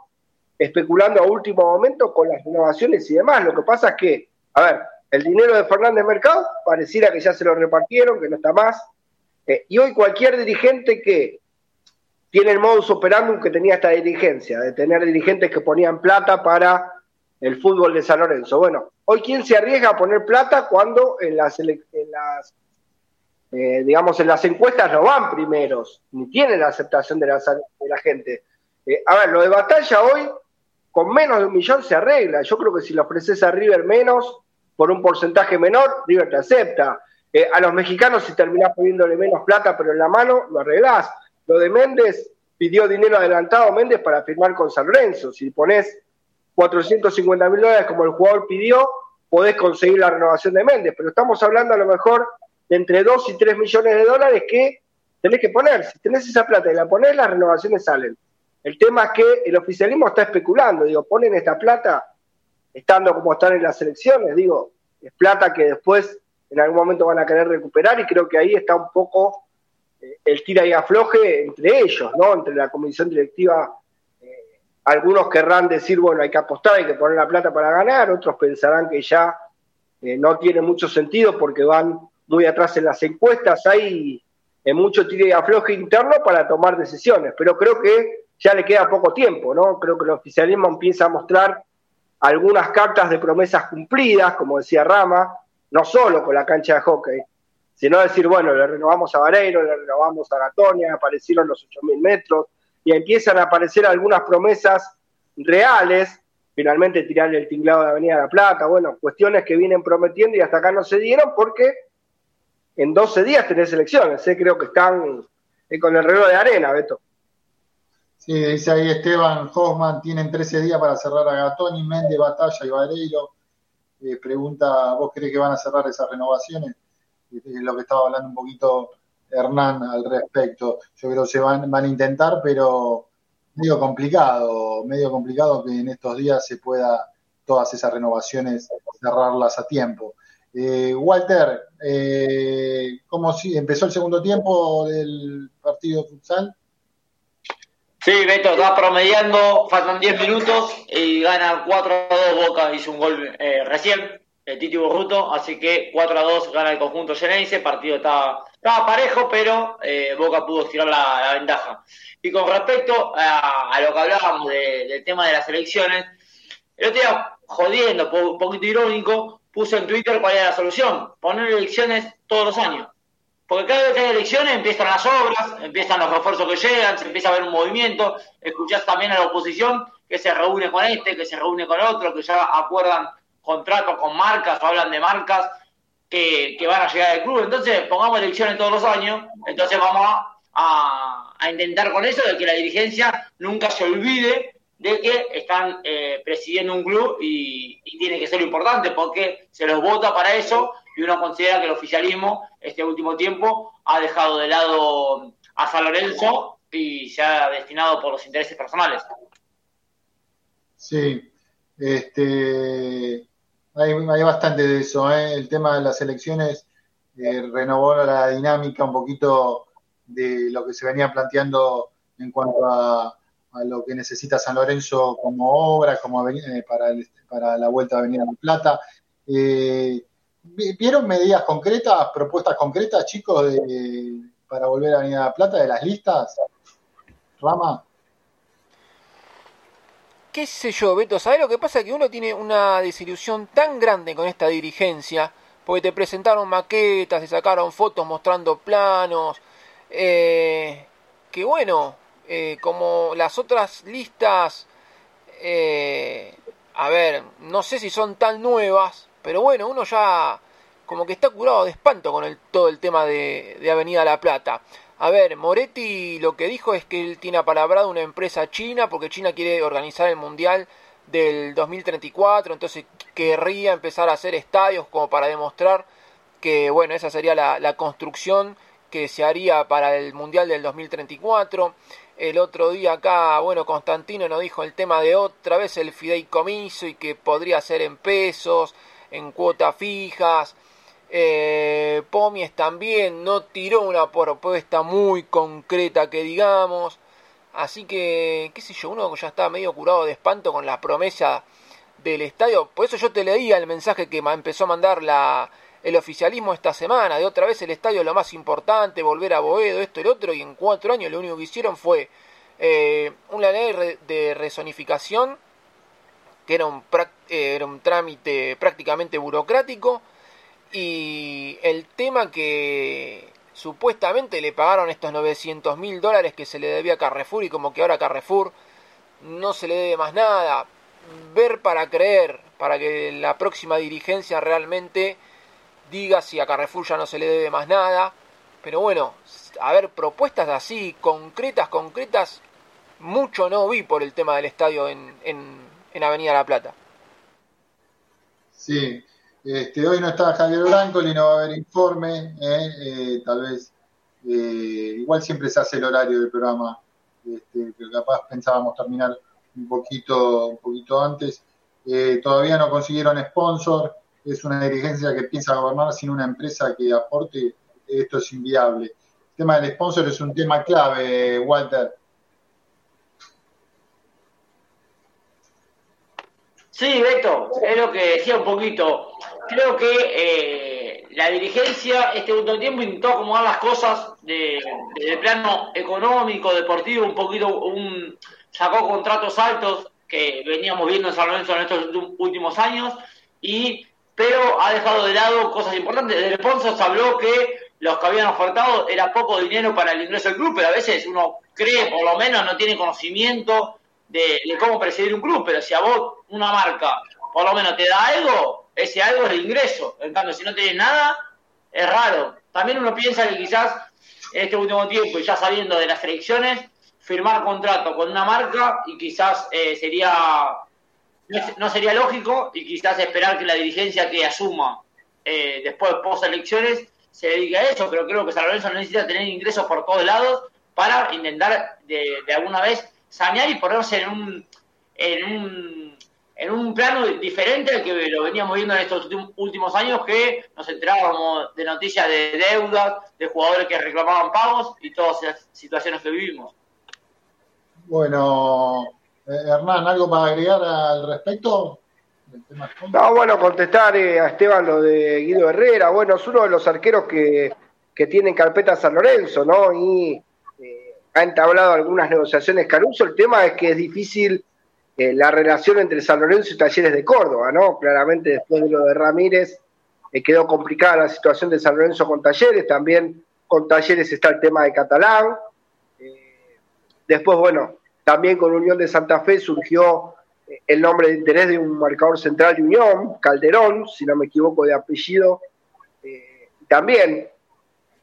especulando a último momento con las renovaciones y demás. Lo que pasa es que, a ver, el dinero de Fernández Mercado pareciera que ya se lo repartieron, que no está más. Eh, y hoy cualquier dirigente que tiene el modus operandum que tenía esta dirigencia, de tener dirigentes que ponían plata para el fútbol de San Lorenzo. Bueno, hoy quién se arriesga a poner plata cuando en las, eh, digamos, en las encuestas no van primeros, ni tienen la aceptación de la, de la gente. Eh, a ver, lo de batalla hoy, con menos de un millón se arregla. Yo creo que si le ofreces a River menos, por un porcentaje menor, River te acepta. Eh, a los mexicanos, si terminás poniéndole menos plata, pero en la mano, lo arreglás. Lo de Méndez, pidió dinero adelantado Méndez para firmar con San Lorenzo. Si pones 450 mil dólares como el jugador pidió, podés conseguir la renovación de Méndez. Pero estamos hablando a lo mejor de entre 2 y 3 millones de dólares que tenés que poner. Si tenés esa plata y la ponés, las renovaciones salen. El tema es que el oficialismo está especulando. Digo, ponen esta plata estando como están en las elecciones, digo, es plata que después en algún momento van a querer recuperar y creo que ahí está un poco eh, el tira y afloje entre ellos, ¿no? Entre la comisión directiva. Eh, algunos querrán decir, bueno, hay que apostar, hay que poner la plata para ganar, otros pensarán que ya eh, no tiene mucho sentido porque van muy atrás en las encuestas, hay mucho tira y afloje interno para tomar decisiones, pero creo que ya le queda poco tiempo, ¿no? Creo que el oficialismo empieza a mostrar algunas cartas de promesas cumplidas, como decía Rama, no solo con la cancha de hockey, sino decir, bueno, le renovamos a Vareiro, le renovamos a Gatonia, aparecieron los 8.000 metros, y empiezan a aparecer algunas promesas reales, finalmente tirarle el tinglado de Avenida La Plata, bueno, cuestiones que vienen prometiendo y hasta acá no se dieron porque en 12 días tenés elecciones, ¿eh? creo que están eh, con el reloj de arena, Beto.
Sí, dice ahí Esteban Hoffman, tienen 13 días para cerrar a Gatoni, Méndez, Batalla y Vareiro. Eh, pregunta, ¿vos crees que van a cerrar esas renovaciones? Es lo que estaba hablando un poquito Hernán al respecto. Yo creo que se van, van a intentar, pero medio complicado, medio complicado que en estos días se pueda todas esas renovaciones cerrarlas a tiempo. Eh, Walter, eh, ¿cómo si, empezó el segundo tiempo del partido futsal?
Sí, Beto, está promediando, faltan 10 minutos y gana 4 a 2 Boca, hizo un gol eh, recién, el Titi Burruto, así que 4 a 2 gana el conjunto Geneise, partido estaba, estaba parejo, pero eh, Boca pudo estirar la, ventaja. Y con respecto a, lo que hablábamos del tema de las elecciones, el otro día, jodiendo, un poquito irónico, puso en Twitter cuál era la solución, poner elecciones todos los años. Porque cada vez que hay elecciones empiezan las obras, empiezan los refuerzos que llegan, se empieza a ver un movimiento, escuchás también a la oposición que se reúne con este, que se reúne con otro, que ya acuerdan contratos con marcas o hablan de marcas que, van a llegar al club. Entonces, pongamos elecciones todos los años, entonces vamos a, a, intentar con eso de que la dirigencia nunca se olvide de que están eh, presidiendo un club y, tiene que ser lo importante porque se los vota para eso y uno considera que el oficialismo este último tiempo ha dejado de lado a San Lorenzo y se ha destinado por los intereses personales.
Sí, este, hay, bastante de eso. ¿eh? El tema de las elecciones eh, renovó la dinámica un poquito de lo que se venía planteando en cuanto a, lo que necesita San Lorenzo como obra, como eh, para, para la vuelta a Avenida La Plata. Eh, ¿Vieron medidas concretas, propuestas concretas, chicos, de, para volver a Avenida La Plata de las listas? Rama.
¿Qué sé yo, Beto? ¿Sabes lo que pasa? Que uno tiene una desilusión tan grande con esta dirigencia, porque te presentaron maquetas, te sacaron fotos mostrando planos, eh, que bueno, eh, como las otras listas, eh, a ver, no sé si son tan nuevas, pero bueno, uno ya como que está curado de espanto con el, todo el tema de, de Avenida La Plata. A ver, Moretti lo que dijo es que él tiene apalabrado una empresa china porque China quiere organizar el Mundial del 2034, entonces querría empezar a hacer estadios como para demostrar que, bueno, esa sería la, la construcción que se haría para el Mundial del 2034. El otro día acá, bueno, Constantino nos dijo el tema de otra vez el fideicomiso y que podría ser en pesos, en cuotas fijas. Eh, Pomies también no tiró una propuesta muy concreta que digamos. Así que, qué sé yo, uno ya está medio curado de espanto con la promesa del estadio. Por eso yo te leía el mensaje que empezó a mandar la, el oficialismo esta semana. De otra vez el estadio es lo más importante, volver a Boedo, esto y otro. Y en cuatro años lo único que hicieron fue eh, una ley de rezonificación, que era un, eh, era un trámite prácticamente burocrático. Y el tema que supuestamente le pagaron estos 900 mil dólares que se le debía a Carrefour y como que ahora Carrefour no se le debe más nada. Ver para creer, para que la próxima dirigencia realmente diga si a Carrefour ya no se le debe más nada. Pero bueno, a ver, propuestas así, concretas, concretas, mucho no vi por el tema del estadio en, en, en Avenida La Plata.
Sí, este, hoy no está Javier Blanco, y no va a haber informe, eh, eh, tal vez, eh, igual siempre se hace el horario del programa, este, pero capaz pensábamos terminar un poquito, un poquito antes. todavía no consiguieron sponsor, es una dirigencia que piensa gobernar sin una empresa que aporte, esto es inviable. El tema del sponsor es un tema clave, Walter.
Sí, Beto, es lo que decía un poquito creo que eh, la dirigencia este último tiempo intentó acomodar las cosas de, plano económico, deportivo, un poquito, un, sacó contratos altos que veníamos viendo en San Lorenzo en estos últimos años, y pero ha dejado de lado cosas importantes. Desde Ponzo se habló que los que habían ofertado era poco dinero para el ingreso del club, pero a veces uno cree, por lo menos, no tiene conocimiento de, de cómo presidir un club, pero si a vos una marca por lo menos te da algo, ese algo es el ingreso. En cambio, si no tienes nada, es raro. También uno piensa que quizás en este último tiempo, y ya sabiendo de las elecciones, firmar contrato con una marca y quizás eh, sería no sería lógico y quizás esperar que la dirigencia que asuma eh, después post elecciones se dedique a eso, pero creo que San Lorenzo necesita tener ingresos por todos lados para intentar de, alguna vez sanear y ponerse en un en un en un plano diferente al que lo veníamos viendo en estos últimos años, que nos enterábamos de noticias de deudas, de jugadores que reclamaban pagos y todas esas situaciones que vivimos.
Bueno, Hernán, ¿algo para agregar al respecto?
No, bueno, contestar eh, a Esteban lo de Guido Herrera. Bueno, es uno de los arqueros que, que tiene carpeta San Lorenzo, ¿no? Y eh, ha entablado algunas negociaciones Caruso. El tema es que es difícil eh, la relación entre San Lorenzo y Talleres de Córdoba, ¿no? Claramente después de lo de Ramírez eh, quedó complicada la situación de San Lorenzo con Talleres, también con Talleres está el tema de Catalán. Eh, después, bueno, también con Unión de Santa Fe surgió el nombre de interés de un marcador central de Unión, Calderón, si no me equivoco de apellido. también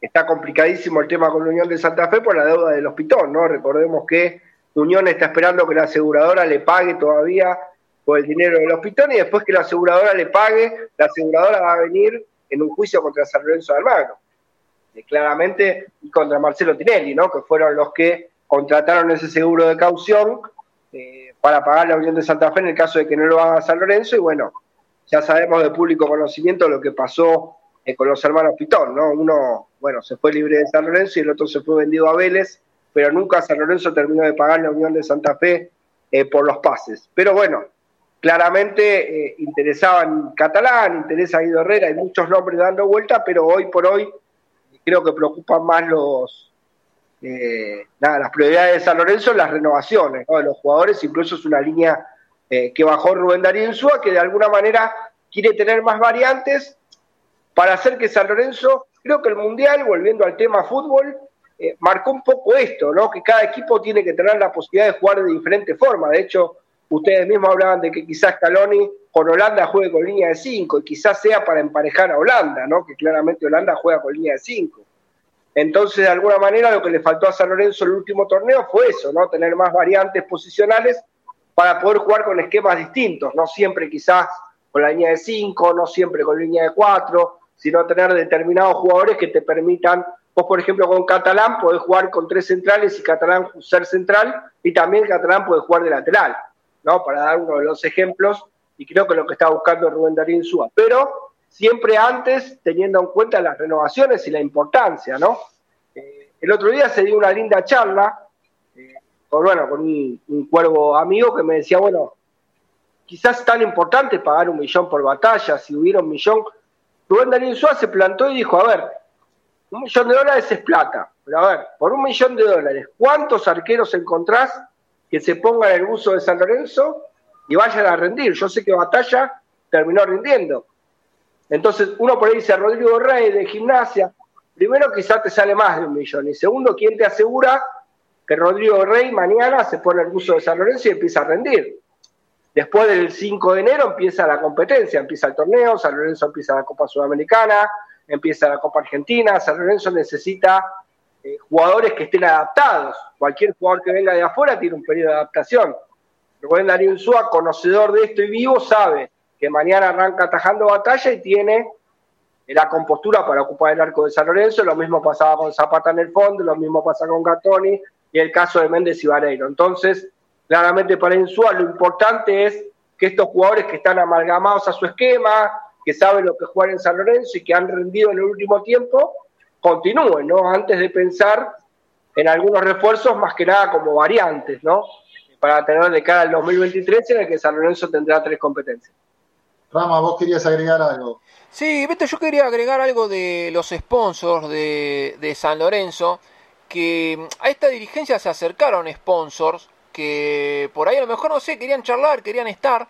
está complicadísimo el tema con Unión de Santa Fe por la deuda del Hospital, ¿no? Recordemos que Unión está esperando que la aseguradora le pague todavía por el dinero del hospital y después que la aseguradora le pague, la aseguradora va a venir en un juicio contra San Lorenzo de Almagro. Y claramente, y contra Marcelo Tinelli, ¿no? que fueron los que contrataron ese seguro de caución eh, para pagar la Unión de Santa Fe en el caso de que no lo haga San Lorenzo. Y bueno, ya sabemos de público conocimiento lo que pasó eh, con los hermanos Pitón, ¿no? Uno, bueno, se fue libre de San Lorenzo y el otro se fue vendido a Vélez pero nunca San Lorenzo terminó de pagar la Unión de Santa Fe eh, por los pases. Pero bueno, claramente interesaban Catalán, interesa Guido Herrera, hay muchos nombres dando vuelta, pero hoy por hoy creo que preocupan más los eh, nada, las prioridades de San Lorenzo, las renovaciones de los jugadores, incluso es una línea que bajó Rubén Darío Insúa, que de alguna manera quiere tener más variantes para hacer que San Lorenzo, creo que el Mundial, volviendo al tema fútbol, eh, marcó un poco esto, ¿no? Que cada equipo tiene que tener la posibilidad de jugar de diferente forma. De hecho, ustedes mismos hablaban de que quizás Scaloni con Holanda juegue con línea de 5 y quizás sea para emparejar a Holanda, ¿no? Que claramente Holanda juega con línea de 5. Entonces, de alguna manera, lo que le faltó a San Lorenzo en el último torneo fue eso, ¿no? Tener más variantes posicionales para poder jugar con esquemas distintos, no siempre quizás con la línea de 5, no siempre con línea de 4, sino tener determinados jugadores que te permitan, vos por ejemplo con Catalán podés jugar con tres centrales y Catalán ser central, y también Catalán puede jugar de lateral, ¿no? Para dar uno de los ejemplos, y creo que lo que está buscando Rubén Darín Súa. Pero siempre antes teniendo en cuenta las renovaciones y la importancia, ¿no? Eh, el otro día se dio una linda charla eh, con, bueno, con un, cuervo amigo que me decía, bueno, quizás tan importante pagar un millón por batalla, si hubiera un millón. Rubén Darín Suárez se plantó y dijo, a ver, un millón de dólares es plata, pero a ver, por un millón de dólares, ¿cuántos arqueros encontrás que se pongan el uso de San Lorenzo y vayan a rendir? Yo sé que Batalla terminó rindiendo, entonces, uno por ahí dice, Rodrigo Rey de gimnasia, primero quizás te sale más de un millón, y segundo, ¿quién te asegura que Rodrigo Rey mañana se pone el uso de San Lorenzo y empieza a rendir? Después del 5 de enero empieza la competencia, empieza el torneo, San Lorenzo empieza la Copa Sudamericana, empieza la Copa Argentina, San Lorenzo necesita eh, jugadores que estén adaptados. Cualquier jugador que venga de afuera tiene un periodo de adaptación. Rubén Darío Insúa, conocedor de esto y vivo, sabe que mañana arranca atajando batalla y tiene la compostura para ocupar el arco de San Lorenzo. Lo mismo pasaba con Zapata en el fondo, lo mismo pasa con Gatoni y el caso de Méndez y Vareiro. Entonces, claramente para Insúa lo importante es que estos jugadores que están amalgamados a su esquema, que saben lo que jugar en San Lorenzo y que han rendido en el último tiempo, continúen, ¿no? Antes de pensar en algunos refuerzos, más que nada como variantes, ¿no? Para tener de cara al 2023 en el que San Lorenzo tendrá tres competencias.
Rama, vos querías agregar algo.
Sí, Beto, yo quería agregar algo de los sponsors de, San Lorenzo, que a esta dirigencia se acercaron sponsors que por ahí a lo mejor no sé, querían charlar, querían estar,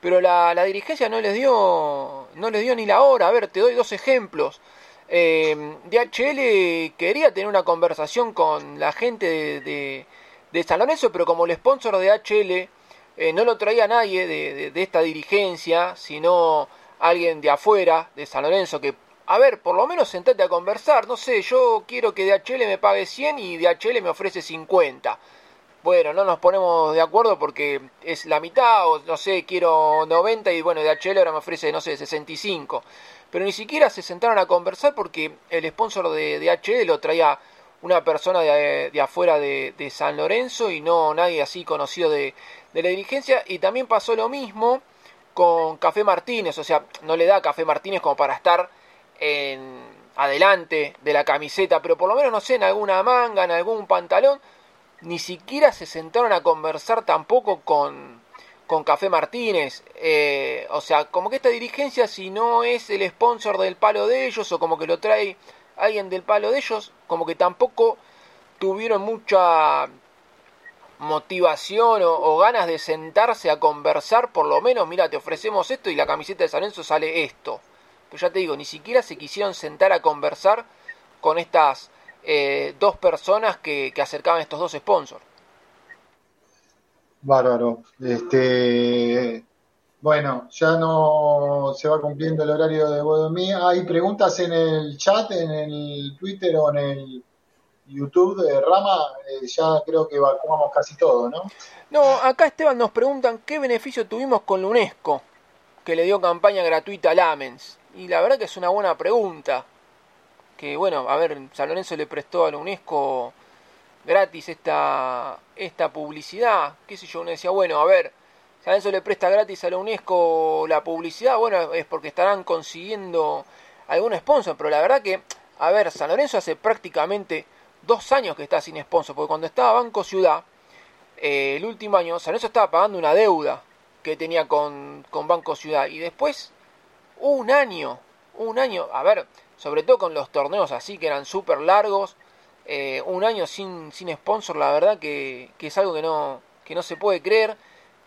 pero la, dirigencia no les dio no les dio ni la hora. A ver, te doy dos ejemplos. Eh, DHL quería tener una conversación con la gente de, de, de San Lorenzo, pero como el sponsor de DHL eh, no lo traía nadie de, esta dirigencia, sino alguien de afuera, de San Lorenzo, que, a ver, por lo menos sentate a conversar, no sé, yo quiero que DHL me pague 100 y DHL me ofrece 50. Bueno, no nos ponemos de acuerdo porque es la mitad, o no sé, quiero 90 y bueno, DHL ahora me ofrece, no sé, 65. Pero ni siquiera se sentaron a conversar porque el sponsor de DHL lo traía una persona de, afuera de, de, San Lorenzo y no nadie así conocido de, de la dirigencia y también pasó lo mismo con Café Martínez, o sea, no le da Café Martínez como para estar en adelante de la camiseta, pero por lo menos no sé, en alguna manga, en algún pantalón, ni siquiera se sentaron a conversar tampoco con, con Café Martínez, eh, o sea, como que esta dirigencia si no es el sponsor del palo de ellos o como que lo trae alguien del palo de ellos, como que tampoco tuvieron mucha motivación o, ganas de sentarse a conversar, por lo menos, mira, te ofrecemos esto y la camiseta de San Lorenzo sale esto. Pero ya te digo, ni siquiera se quisieron sentar a conversar con estas eh, dos personas que, acercaban estos dos sponsors.
Bárbaro. Este, bueno, ya no se va cumpliendo el horario de Bodomí. Hay preguntas en el chat, en el Twitter o en el YouTube de Rama, eh, ya creo que evacuamos casi todo, ¿no?
No, acá Esteban nos preguntan qué beneficio tuvimos con la UNESCO, que le dio campaña gratuita a Lamens. Y la verdad que es una buena pregunta. Que bueno, a ver, San Lorenzo le prestó a la UNESCO gratis esta, esta publicidad. Qué sé yo, uno decía, bueno, a ver, San Lorenzo le presta gratis a la UNESCO la publicidad. Bueno, es porque estarán consiguiendo algún sponsor. Pero la verdad que, a ver, San Lorenzo hace prácticamente dos años que está sin sponsor, porque cuando estaba Banco Ciudad, eh, el último año, San Lorenzo estaba pagando una deuda que tenía con, Banco Ciudad. Y después, un año, un año, a ver, sobre todo con los torneos así que eran súper largos, eh, un año sin, sin sponsor, la verdad que, que, es algo que no, que no se puede creer,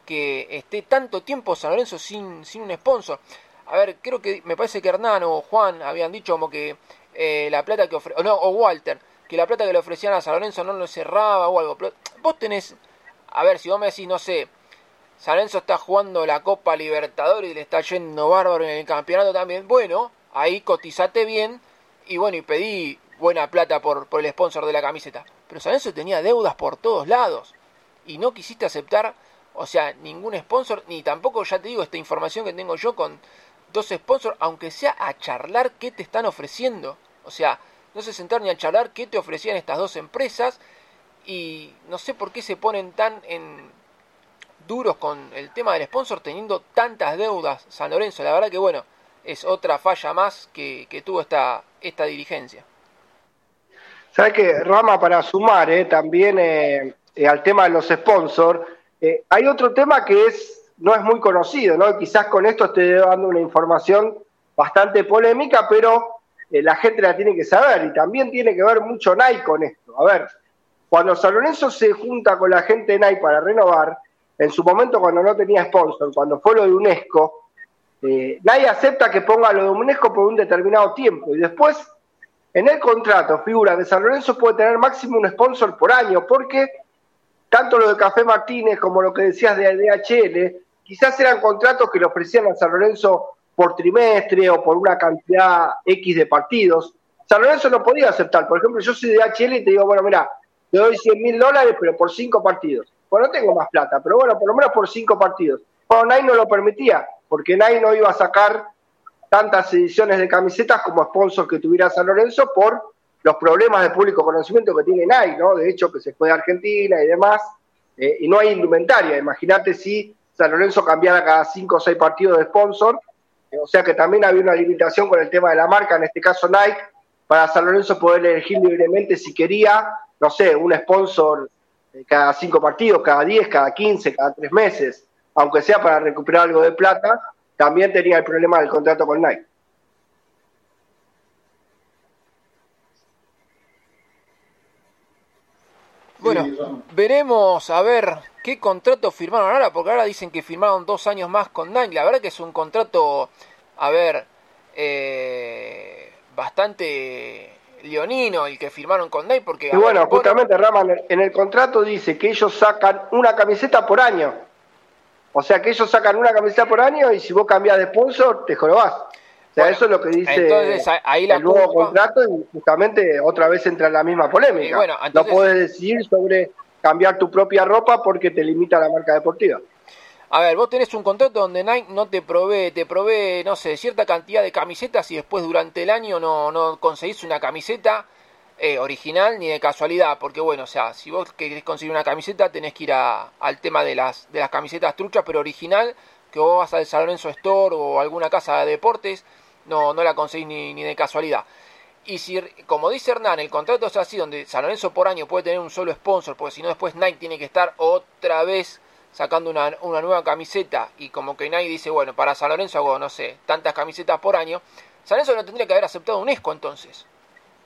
que esté tanto tiempo San Lorenzo sin, sin un sponsor. A ver, creo que me parece que Hernán o Juan habían dicho como que eh, la plata que ofrece, no, o Walter, que la plata que le ofrecían a San Lorenzo no lo cerraba o algo. Pero vos tenés, a ver, si vos me decís, no sé, San Lorenzo está jugando la Copa Libertadores y le está yendo bárbaro en el campeonato también, bueno, ahí cotizate bien y bueno, y pedí buena plata por, por el sponsor de la camiseta. Pero San Lorenzo tenía deudas por todos lados y no quisiste aceptar, o sea, ningún sponsor, ni tampoco, ya te digo, esta información que tengo yo con dos sponsors, aunque sea a charlar qué te están ofreciendo. O sea, no se sentaron ni a charlar qué te ofrecían estas dos empresas y no sé por qué se ponen tan en duros con el tema del sponsor teniendo tantas deudas San Lorenzo. La verdad que bueno, es otra falla más que, tuvo esta, esta dirigencia.
¿Sabes qué, Rama, para sumar eh, también eh, eh, al tema de los sponsors, hay otro tema que es no es muy conocido, ¿no? Quizás con esto estoy dando una información bastante polémica, pero la gente la tiene que saber y también tiene que ver mucho Nike con esto. A ver, cuando San Lorenzo se junta con la gente de Nike para renovar, en su momento cuando no tenía sponsor, cuando fue lo de UNESCO, eh, nadie acepta que ponga lo de UNESCO por un determinado tiempo y después en el contrato figura que San Lorenzo puede tener máximo un sponsor por año, porque tanto lo de Café Martínez como lo que decías de DHL, quizás eran contratos que le ofrecían a San Lorenzo por trimestre o por una cantidad X de partidos. San Lorenzo no podía aceptar. Por ejemplo, yo soy de HL y te digo, bueno, mira, te doy 100 mil dólares, pero por cinco partidos. Bueno, no tengo más plata, pero bueno, por lo menos por cinco partidos. Bueno, Nike no lo permitía, porque Nike no iba a sacar tantas ediciones de camisetas como sponsor que tuviera San Lorenzo por los problemas de público conocimiento que tiene Nike, ¿no? De hecho, que se fue de Argentina y demás, eh, y no hay indumentaria. Imagínate si San Lorenzo cambiara cada cinco o seis partidos de sponsor, o sea que también había una limitación con el tema de la marca, en este caso Nike, para San Lorenzo poder elegir libremente si quería, no sé, un sponsor cada cinco partidos, cada diez, cada quince, cada tres meses, aunque sea para recuperar algo de plata, también tenía el problema del contrato con Nike.
Bueno, veremos a ver qué contrato firmaron ahora, porque ahora dicen que firmaron dos años más con Nike. La verdad que es un contrato, a ver, eh, bastante leonino el que firmaron con Nike porque
y bueno justamente Raman en el contrato dice que ellos sacan una camiseta por año. O sea que ellos sacan una camiseta por año y si vos cambias de sponsor te jorobás. O sea eso es lo que dice ahí el nuevo contrato y justamente otra vez entra en la misma polémica. No puedes decidir sobre cambiar tu propia ropa porque te limita la marca deportiva
a ver, vos tenés un contrato donde Nike no te provee, te provee, no sé, cierta cantidad de camisetas y después durante el año no, no conseguís una camiseta eh, original ni de casualidad, porque bueno, o sea, si vos querés conseguir una camiseta tenés que ir al tema de las, de las camisetas truchas, pero original, que vos vas al San Lorenzo Store o alguna casa de deportes, no, no la conseguís ni de casualidad. Y si, como dice Hernán, el contrato es así, donde San Lorenzo por año puede tener un solo sponsor, porque si no después Nike tiene que estar otra vez sacando una, una, nueva camiseta y como que nadie dice, bueno, para San Lorenzo hago, no sé, tantas camisetas por año, San Lorenzo no tendría que haber aceptado UNESCO entonces.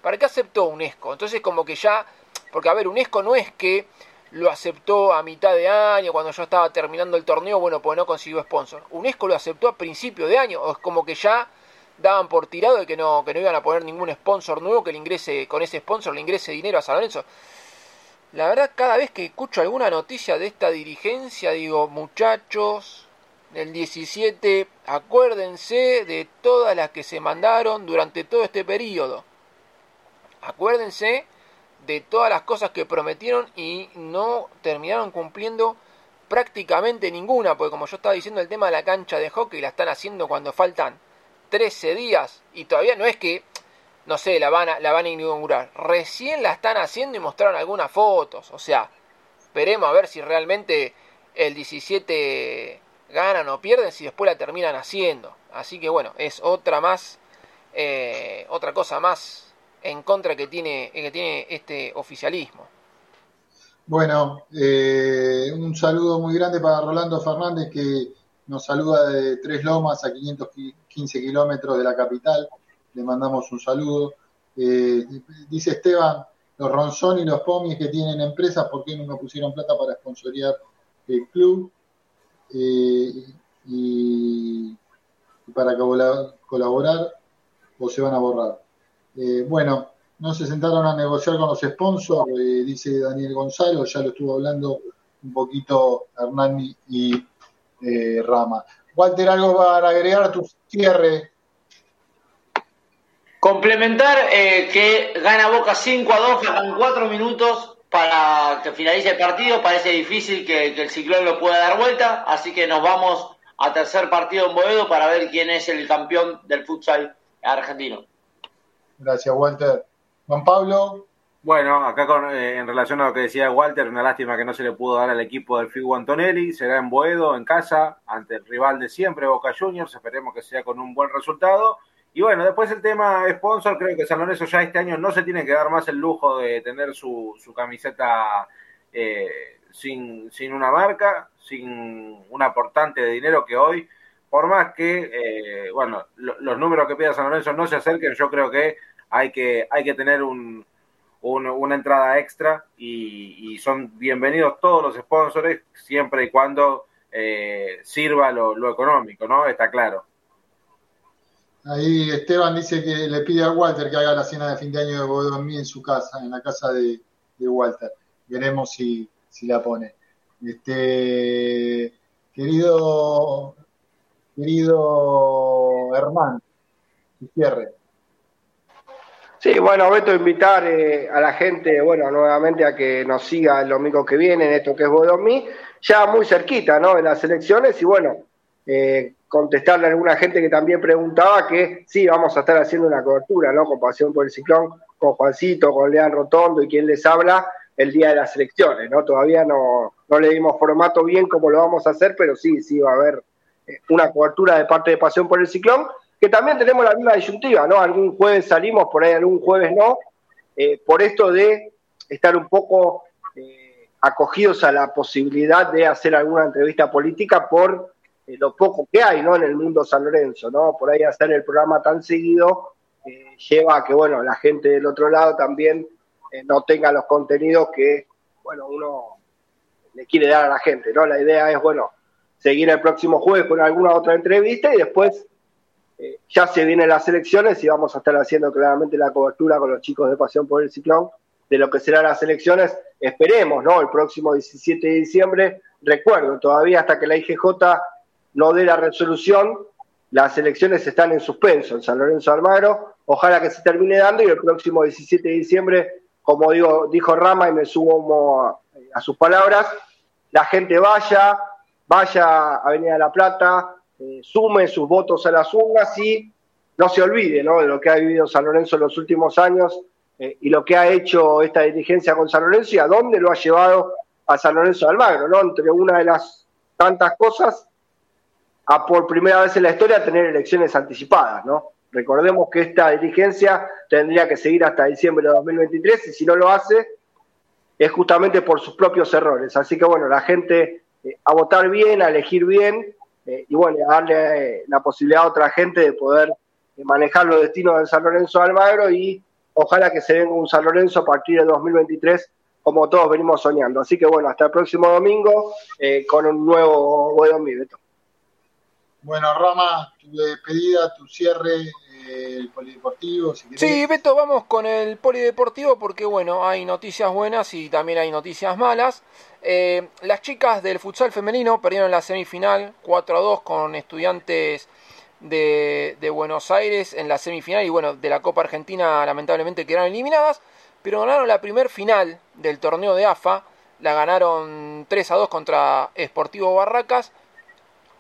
¿Para qué aceptó UNESCO? Entonces como que ya, porque a ver, UNESCO no es que lo aceptó a mitad de año, cuando yo estaba terminando el torneo, bueno, pues no consiguió sponsor. UNESCO lo aceptó a principio de año, o es como que ya daban por tirado de que no, que no iban a poner ningún sponsor nuevo que le ingrese, con ese sponsor le ingrese dinero a San Lorenzo. La verdad, cada vez que escucho alguna noticia de esta dirigencia, digo, muchachos, del 17, acuérdense de todas las que se mandaron durante todo este periodo. Acuérdense de todas las cosas que prometieron y no terminaron cumpliendo prácticamente ninguna, porque como yo estaba diciendo, el tema de la cancha de hockey la están haciendo cuando faltan 13 días y todavía no es que no sé, la van a, la van a inaugurar. Recién la están haciendo y mostraron algunas fotos. O sea, veremos a ver si realmente el 17 ganan o pierden, si después la terminan haciendo. Así que bueno, es otra más, eh, otra cosa más en contra que tiene, que tiene este oficialismo.
Bueno, eh, un saludo muy grande para Rolando Fernández que nos saluda de Tres Lomas a 515 kilómetros de la capital le mandamos un saludo. Eh, dice Esteban, los Ronzón y los Pomies que tienen empresas, ¿por qué no pusieron plata para sponsorear el club? Eh, y, para colaborar o se van a borrar. Eh, bueno, no se sentaron a negociar con los sponsors, dice Daniel Gonzalo, ya lo estuvo hablando un poquito Hernán y eh, Rama. Walter, algo para agregar tu cierre.
Complementar eh, que gana Boca 5 a 2, faltan 4 minutos para que finalice el partido. Parece difícil que, que el ciclón lo pueda dar vuelta, así que nos vamos a tercer partido en Boedo para ver quién es el campeón del futsal argentino.
Gracias, Walter. Juan Pablo.
Bueno, acá con, eh, en relación a lo que decía Walter, una lástima que no se le pudo dar al equipo del Figu Antonelli. Será en Boedo, en casa, ante el rival de siempre, Boca Juniors. Esperemos que sea con un buen resultado. Y bueno, después el tema sponsor, creo que San Lorenzo ya este año no se tiene que dar más el lujo de tener su, su camiseta eh, sin, sin una marca, sin un aportante de dinero que hoy, por más que, eh, bueno, lo, los números que pida San Lorenzo no se acerquen, yo creo que hay que, hay que tener un, un, una entrada extra y, son bienvenidos todos los sponsors siempre y cuando eh, sirva lo, económico, ¿no? Está claro.
Ahí Esteban dice que le pide a Walter que haga la cena de fin de año de Bodomí en su casa, en la casa de, de Walter. Veremos si, si la pone. Este, querido, querido Herman, su cierre.
Sí, bueno, Beto, invitar eh, a la gente, bueno, nuevamente a que nos siga el domingo que viene en esto que es Bodomí, ya muy cerquita, ¿no? De las elecciones y bueno, eh, contestarle a alguna gente que también preguntaba que sí, vamos a estar haciendo una cobertura, ¿no? Con Pasión por el Ciclón, con Juancito, con Lean Rotondo y quien les habla el día de las elecciones, ¿no? Todavía no, no le dimos formato bien como lo vamos a hacer, pero sí, sí va a haber eh, una cobertura de parte de Pasión por el Ciclón que también tenemos la misma disyuntiva, ¿no? Algún jueves salimos, por ahí algún jueves no, eh, por esto de estar un poco eh, acogidos a la posibilidad de hacer alguna entrevista política por eh, lo poco que hay, ¿no? En el mundo San Lorenzo, ¿no? Por ahí hacer el programa tan seguido eh, lleva a que, bueno, la gente del otro lado también no tenga los contenidos que, bueno, uno le quiere dar a la gente, ¿no? La idea es, bueno, seguir el próximo jueves con alguna otra entrevista y después ya se vienen las elecciones y vamos a estar haciendo claramente la cobertura con los chicos de Pasión por el Ciclón de lo que serán las elecciones. Esperemos, ¿no? El próximo 17 de diciembre. Recuerdo, todavía hasta que la IGJ no dé la resolución, las elecciones están en suspenso en San Lorenzo Almagro. Ojalá que se termine dando y el próximo 17 de diciembre, como digo, dijo Rama y me sumo a, a sus palabras, la gente vaya, vaya a Avenida la Plata, eh, sume sus votos a las urnas y no se olvide ¿no? de lo que ha vivido San Lorenzo en los últimos años eh, y lo que ha hecho esta dirigencia con San Lorenzo y a dónde lo ha llevado a San Lorenzo de Almagro, ¿no? entre una de las tantas cosas, a por primera vez en la historia tener elecciones anticipadas. ¿no? Recordemos que esta dirigencia tendría que seguir hasta diciembre de 2023 y si no lo hace es justamente por sus propios errores. Así que bueno, la gente eh, a votar bien, a elegir bien eh, y bueno, darle eh, la posibilidad a otra gente de poder eh, manejar los destinos del San Lorenzo de Almagro y ojalá que se venga un San Lorenzo a partir de 2023 como todos venimos soñando. Así que bueno, hasta el próximo domingo eh, con un nuevo Buen Beto.
Bueno, Rama, tu despedida, tu cierre, eh, el polideportivo. Si
sí, Beto, vamos con el polideportivo porque bueno, hay noticias buenas y también hay noticias malas. Eh, las chicas del futsal femenino perdieron la semifinal 4 a 2 con estudiantes de, Buenos Aires en la semifinal y bueno, de la Copa Argentina lamentablemente quedaron eliminadas, pero ganaron la primer final del torneo de AFA, la ganaron 3 a 2 contra Sportivo Barracas.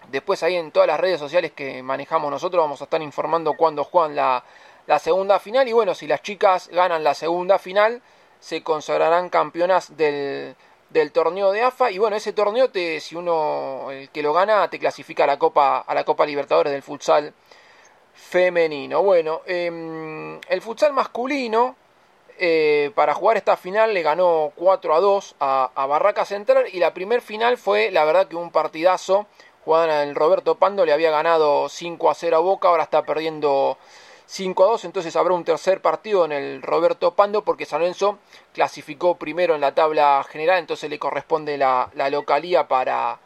Después ahí en todas las redes sociales que manejamos nosotros vamos a estar informando cuándo juegan la, la segunda final y bueno, si las chicas ganan la segunda final se consagrarán campeonas del del torneo de AFA y bueno ese torneo te si uno el que lo gana te clasifica a la Copa a la Copa Libertadores del futsal femenino. Bueno eh, el futsal masculino eh, para jugar esta final le ganó 4 a 2 a, Barraca Central y la primer final fue la verdad que un partidazo. Jugaban el Roberto Pando le había ganado 5 a 0 a Boca ahora está perdiendo 5 a 2, entonces habrá un tercer partido en el Roberto Pando porque San Lorenzo clasificó primero en la tabla general, entonces le corresponde la, localía para,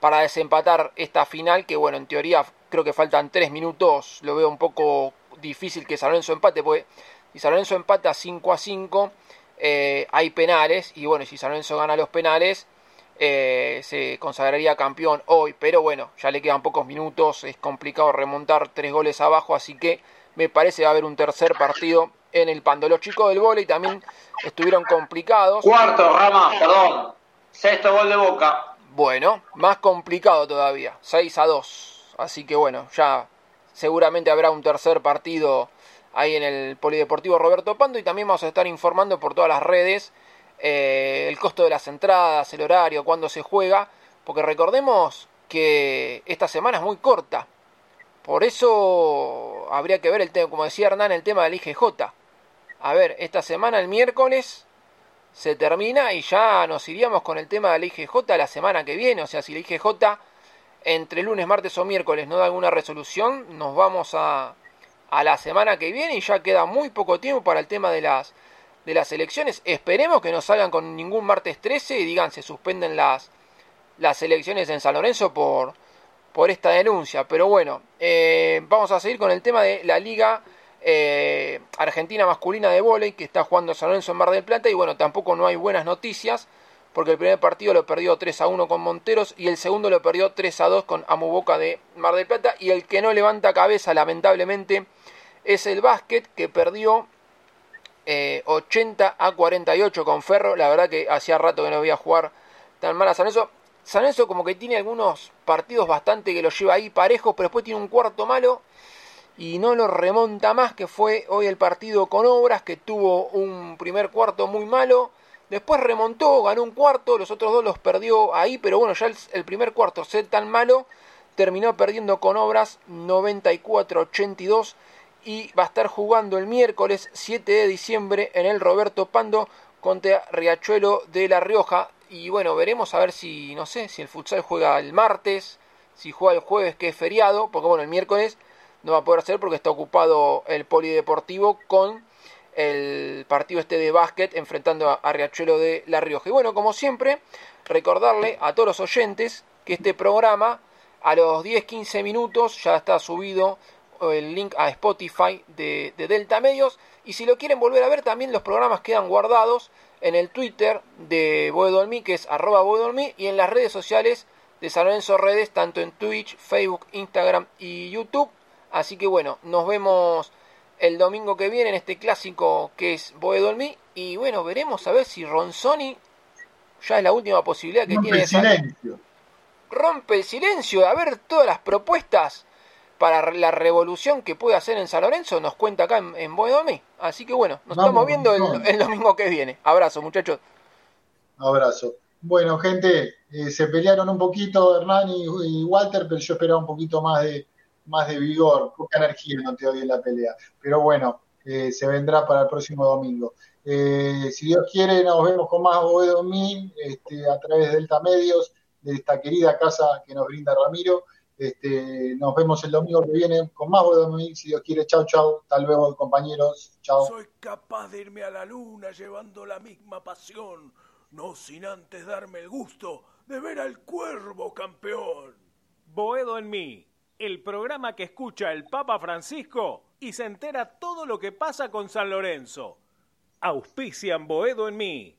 para desempatar esta final, que bueno, en teoría creo que faltan 3 minutos, lo veo un poco difícil que San Lorenzo empate, porque y San Lorenzo empata 5 a 5, eh, hay penales y bueno, si San Lorenzo gana los penales, eh, se consagraría campeón hoy, pero bueno, ya le quedan pocos minutos, es complicado remontar tres goles abajo, así que me parece va a haber un tercer partido en el Pando. Los chicos del volei también estuvieron complicados.
Cuarto, Rama, perdón. Sexto gol de Boca.
Bueno, más complicado todavía, 6 a 2. Así que bueno, ya seguramente habrá un tercer partido ahí en el Polideportivo Roberto Pando y también vamos a estar informando por todas las redes eh, el costo de las entradas, el horario, cuándo se juega, porque recordemos que esta semana es muy corta. Por eso habría que ver el tema, como decía Hernán, el tema del IGJ. A ver, esta semana el miércoles se termina y ya nos iríamos con el tema del IGJ la semana que viene. O sea, si el IGJ entre lunes, martes o miércoles no da alguna resolución, nos vamos a, a la semana que viene y ya queda muy poco tiempo para el tema de las de las elecciones. Esperemos que no salgan con ningún martes 13 y digan se suspenden las, las elecciones en San Lorenzo por, por esta denuncia. Pero bueno, eh, vamos a seguir con el tema de la Liga eh, Argentina Masculina de Voley que está jugando San Lorenzo en Mar del Plata. Y bueno, tampoco no hay buenas noticias porque el primer partido lo perdió 3 a 1 con Monteros y el segundo lo perdió 3 a 2 con Amuboca de Mar del Plata. Y el que no levanta cabeza, lamentablemente, es el básquet que perdió 80 eh, a 48 con Ferro. La verdad que hacía rato que no a jugar tan mal a San Lorenzo. San Lorenzo como que tiene algunos partidos bastante que lo lleva ahí parejos, pero después tiene un cuarto malo y no lo remonta más, que fue hoy el partido con Obras, que tuvo un primer cuarto muy malo. Después remontó, ganó un cuarto, los otros dos los perdió ahí, pero bueno, ya el, primer cuarto, ser tan malo, terminó perdiendo con Obras 94-82 y va a estar jugando el miércoles 7 de diciembre en el Roberto Pando contra Riachuelo de La Rioja. Y bueno, veremos a ver si, no sé, si el futsal juega el martes, si juega el jueves que es feriado, porque bueno, el miércoles no va a poder hacer porque está ocupado el polideportivo con el partido este de básquet enfrentando a, Riachuelo de La Rioja. Y bueno, como siempre, recordarle a todos los oyentes que este programa a los 10-15 minutos ya está subido el link a Spotify de, Delta Medios. Y si lo quieren volver a ver, también los programas quedan guardados en el Twitter de Boedolmi, que es arroba Boedolmi, y en las redes sociales de San Lorenzo Redes, tanto en Twitch, Facebook, Instagram y YouTube. Así que bueno, nos vemos el domingo que viene en este clásico que es Boedolmi. Y bueno, veremos a ver si Ronzoni ya es la última posibilidad que tiene.
El silencio.
Rompe el silencio, a ver todas las propuestas para la revolución que puede hacer en San Lorenzo, nos cuenta acá en, en Así que bueno, nos estamos viendo el, domingo que viene. Abrazo, muchachos.
Abrazo. Bueno, gente, eh, se pelearon un poquito Hernán y, Walter, pero yo esperaba un poquito más de, más de vigor, poca energía no te doy en la pelea. Pero bueno, eh, se vendrá para el próximo domingo. Eh, si Dios quiere, nos vemos con más Boedo este, a través de Delta Medios, de esta querida casa que nos brinda Ramiro. Este, nos vemos el domingo que viene con más mí si Dios quiere. Chao, chao. Hasta luego, compañeros. Chao.
Soy capaz de irme a la luna llevando la misma pasión, no sin antes darme el gusto de ver al cuervo campeón. Boedo en mí, el programa que escucha el Papa Francisco y se entera todo lo que pasa con San Lorenzo. Auspician Boedo en mí.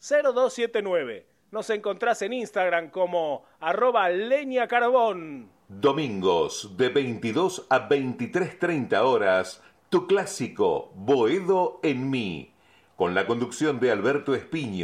115-332-0279. Nos encontrás en Instagram como arroba leña carbón.
Domingos de 22 a 23.30 horas, tu clásico Boedo en mí, con la conducción de Alberto Espiño.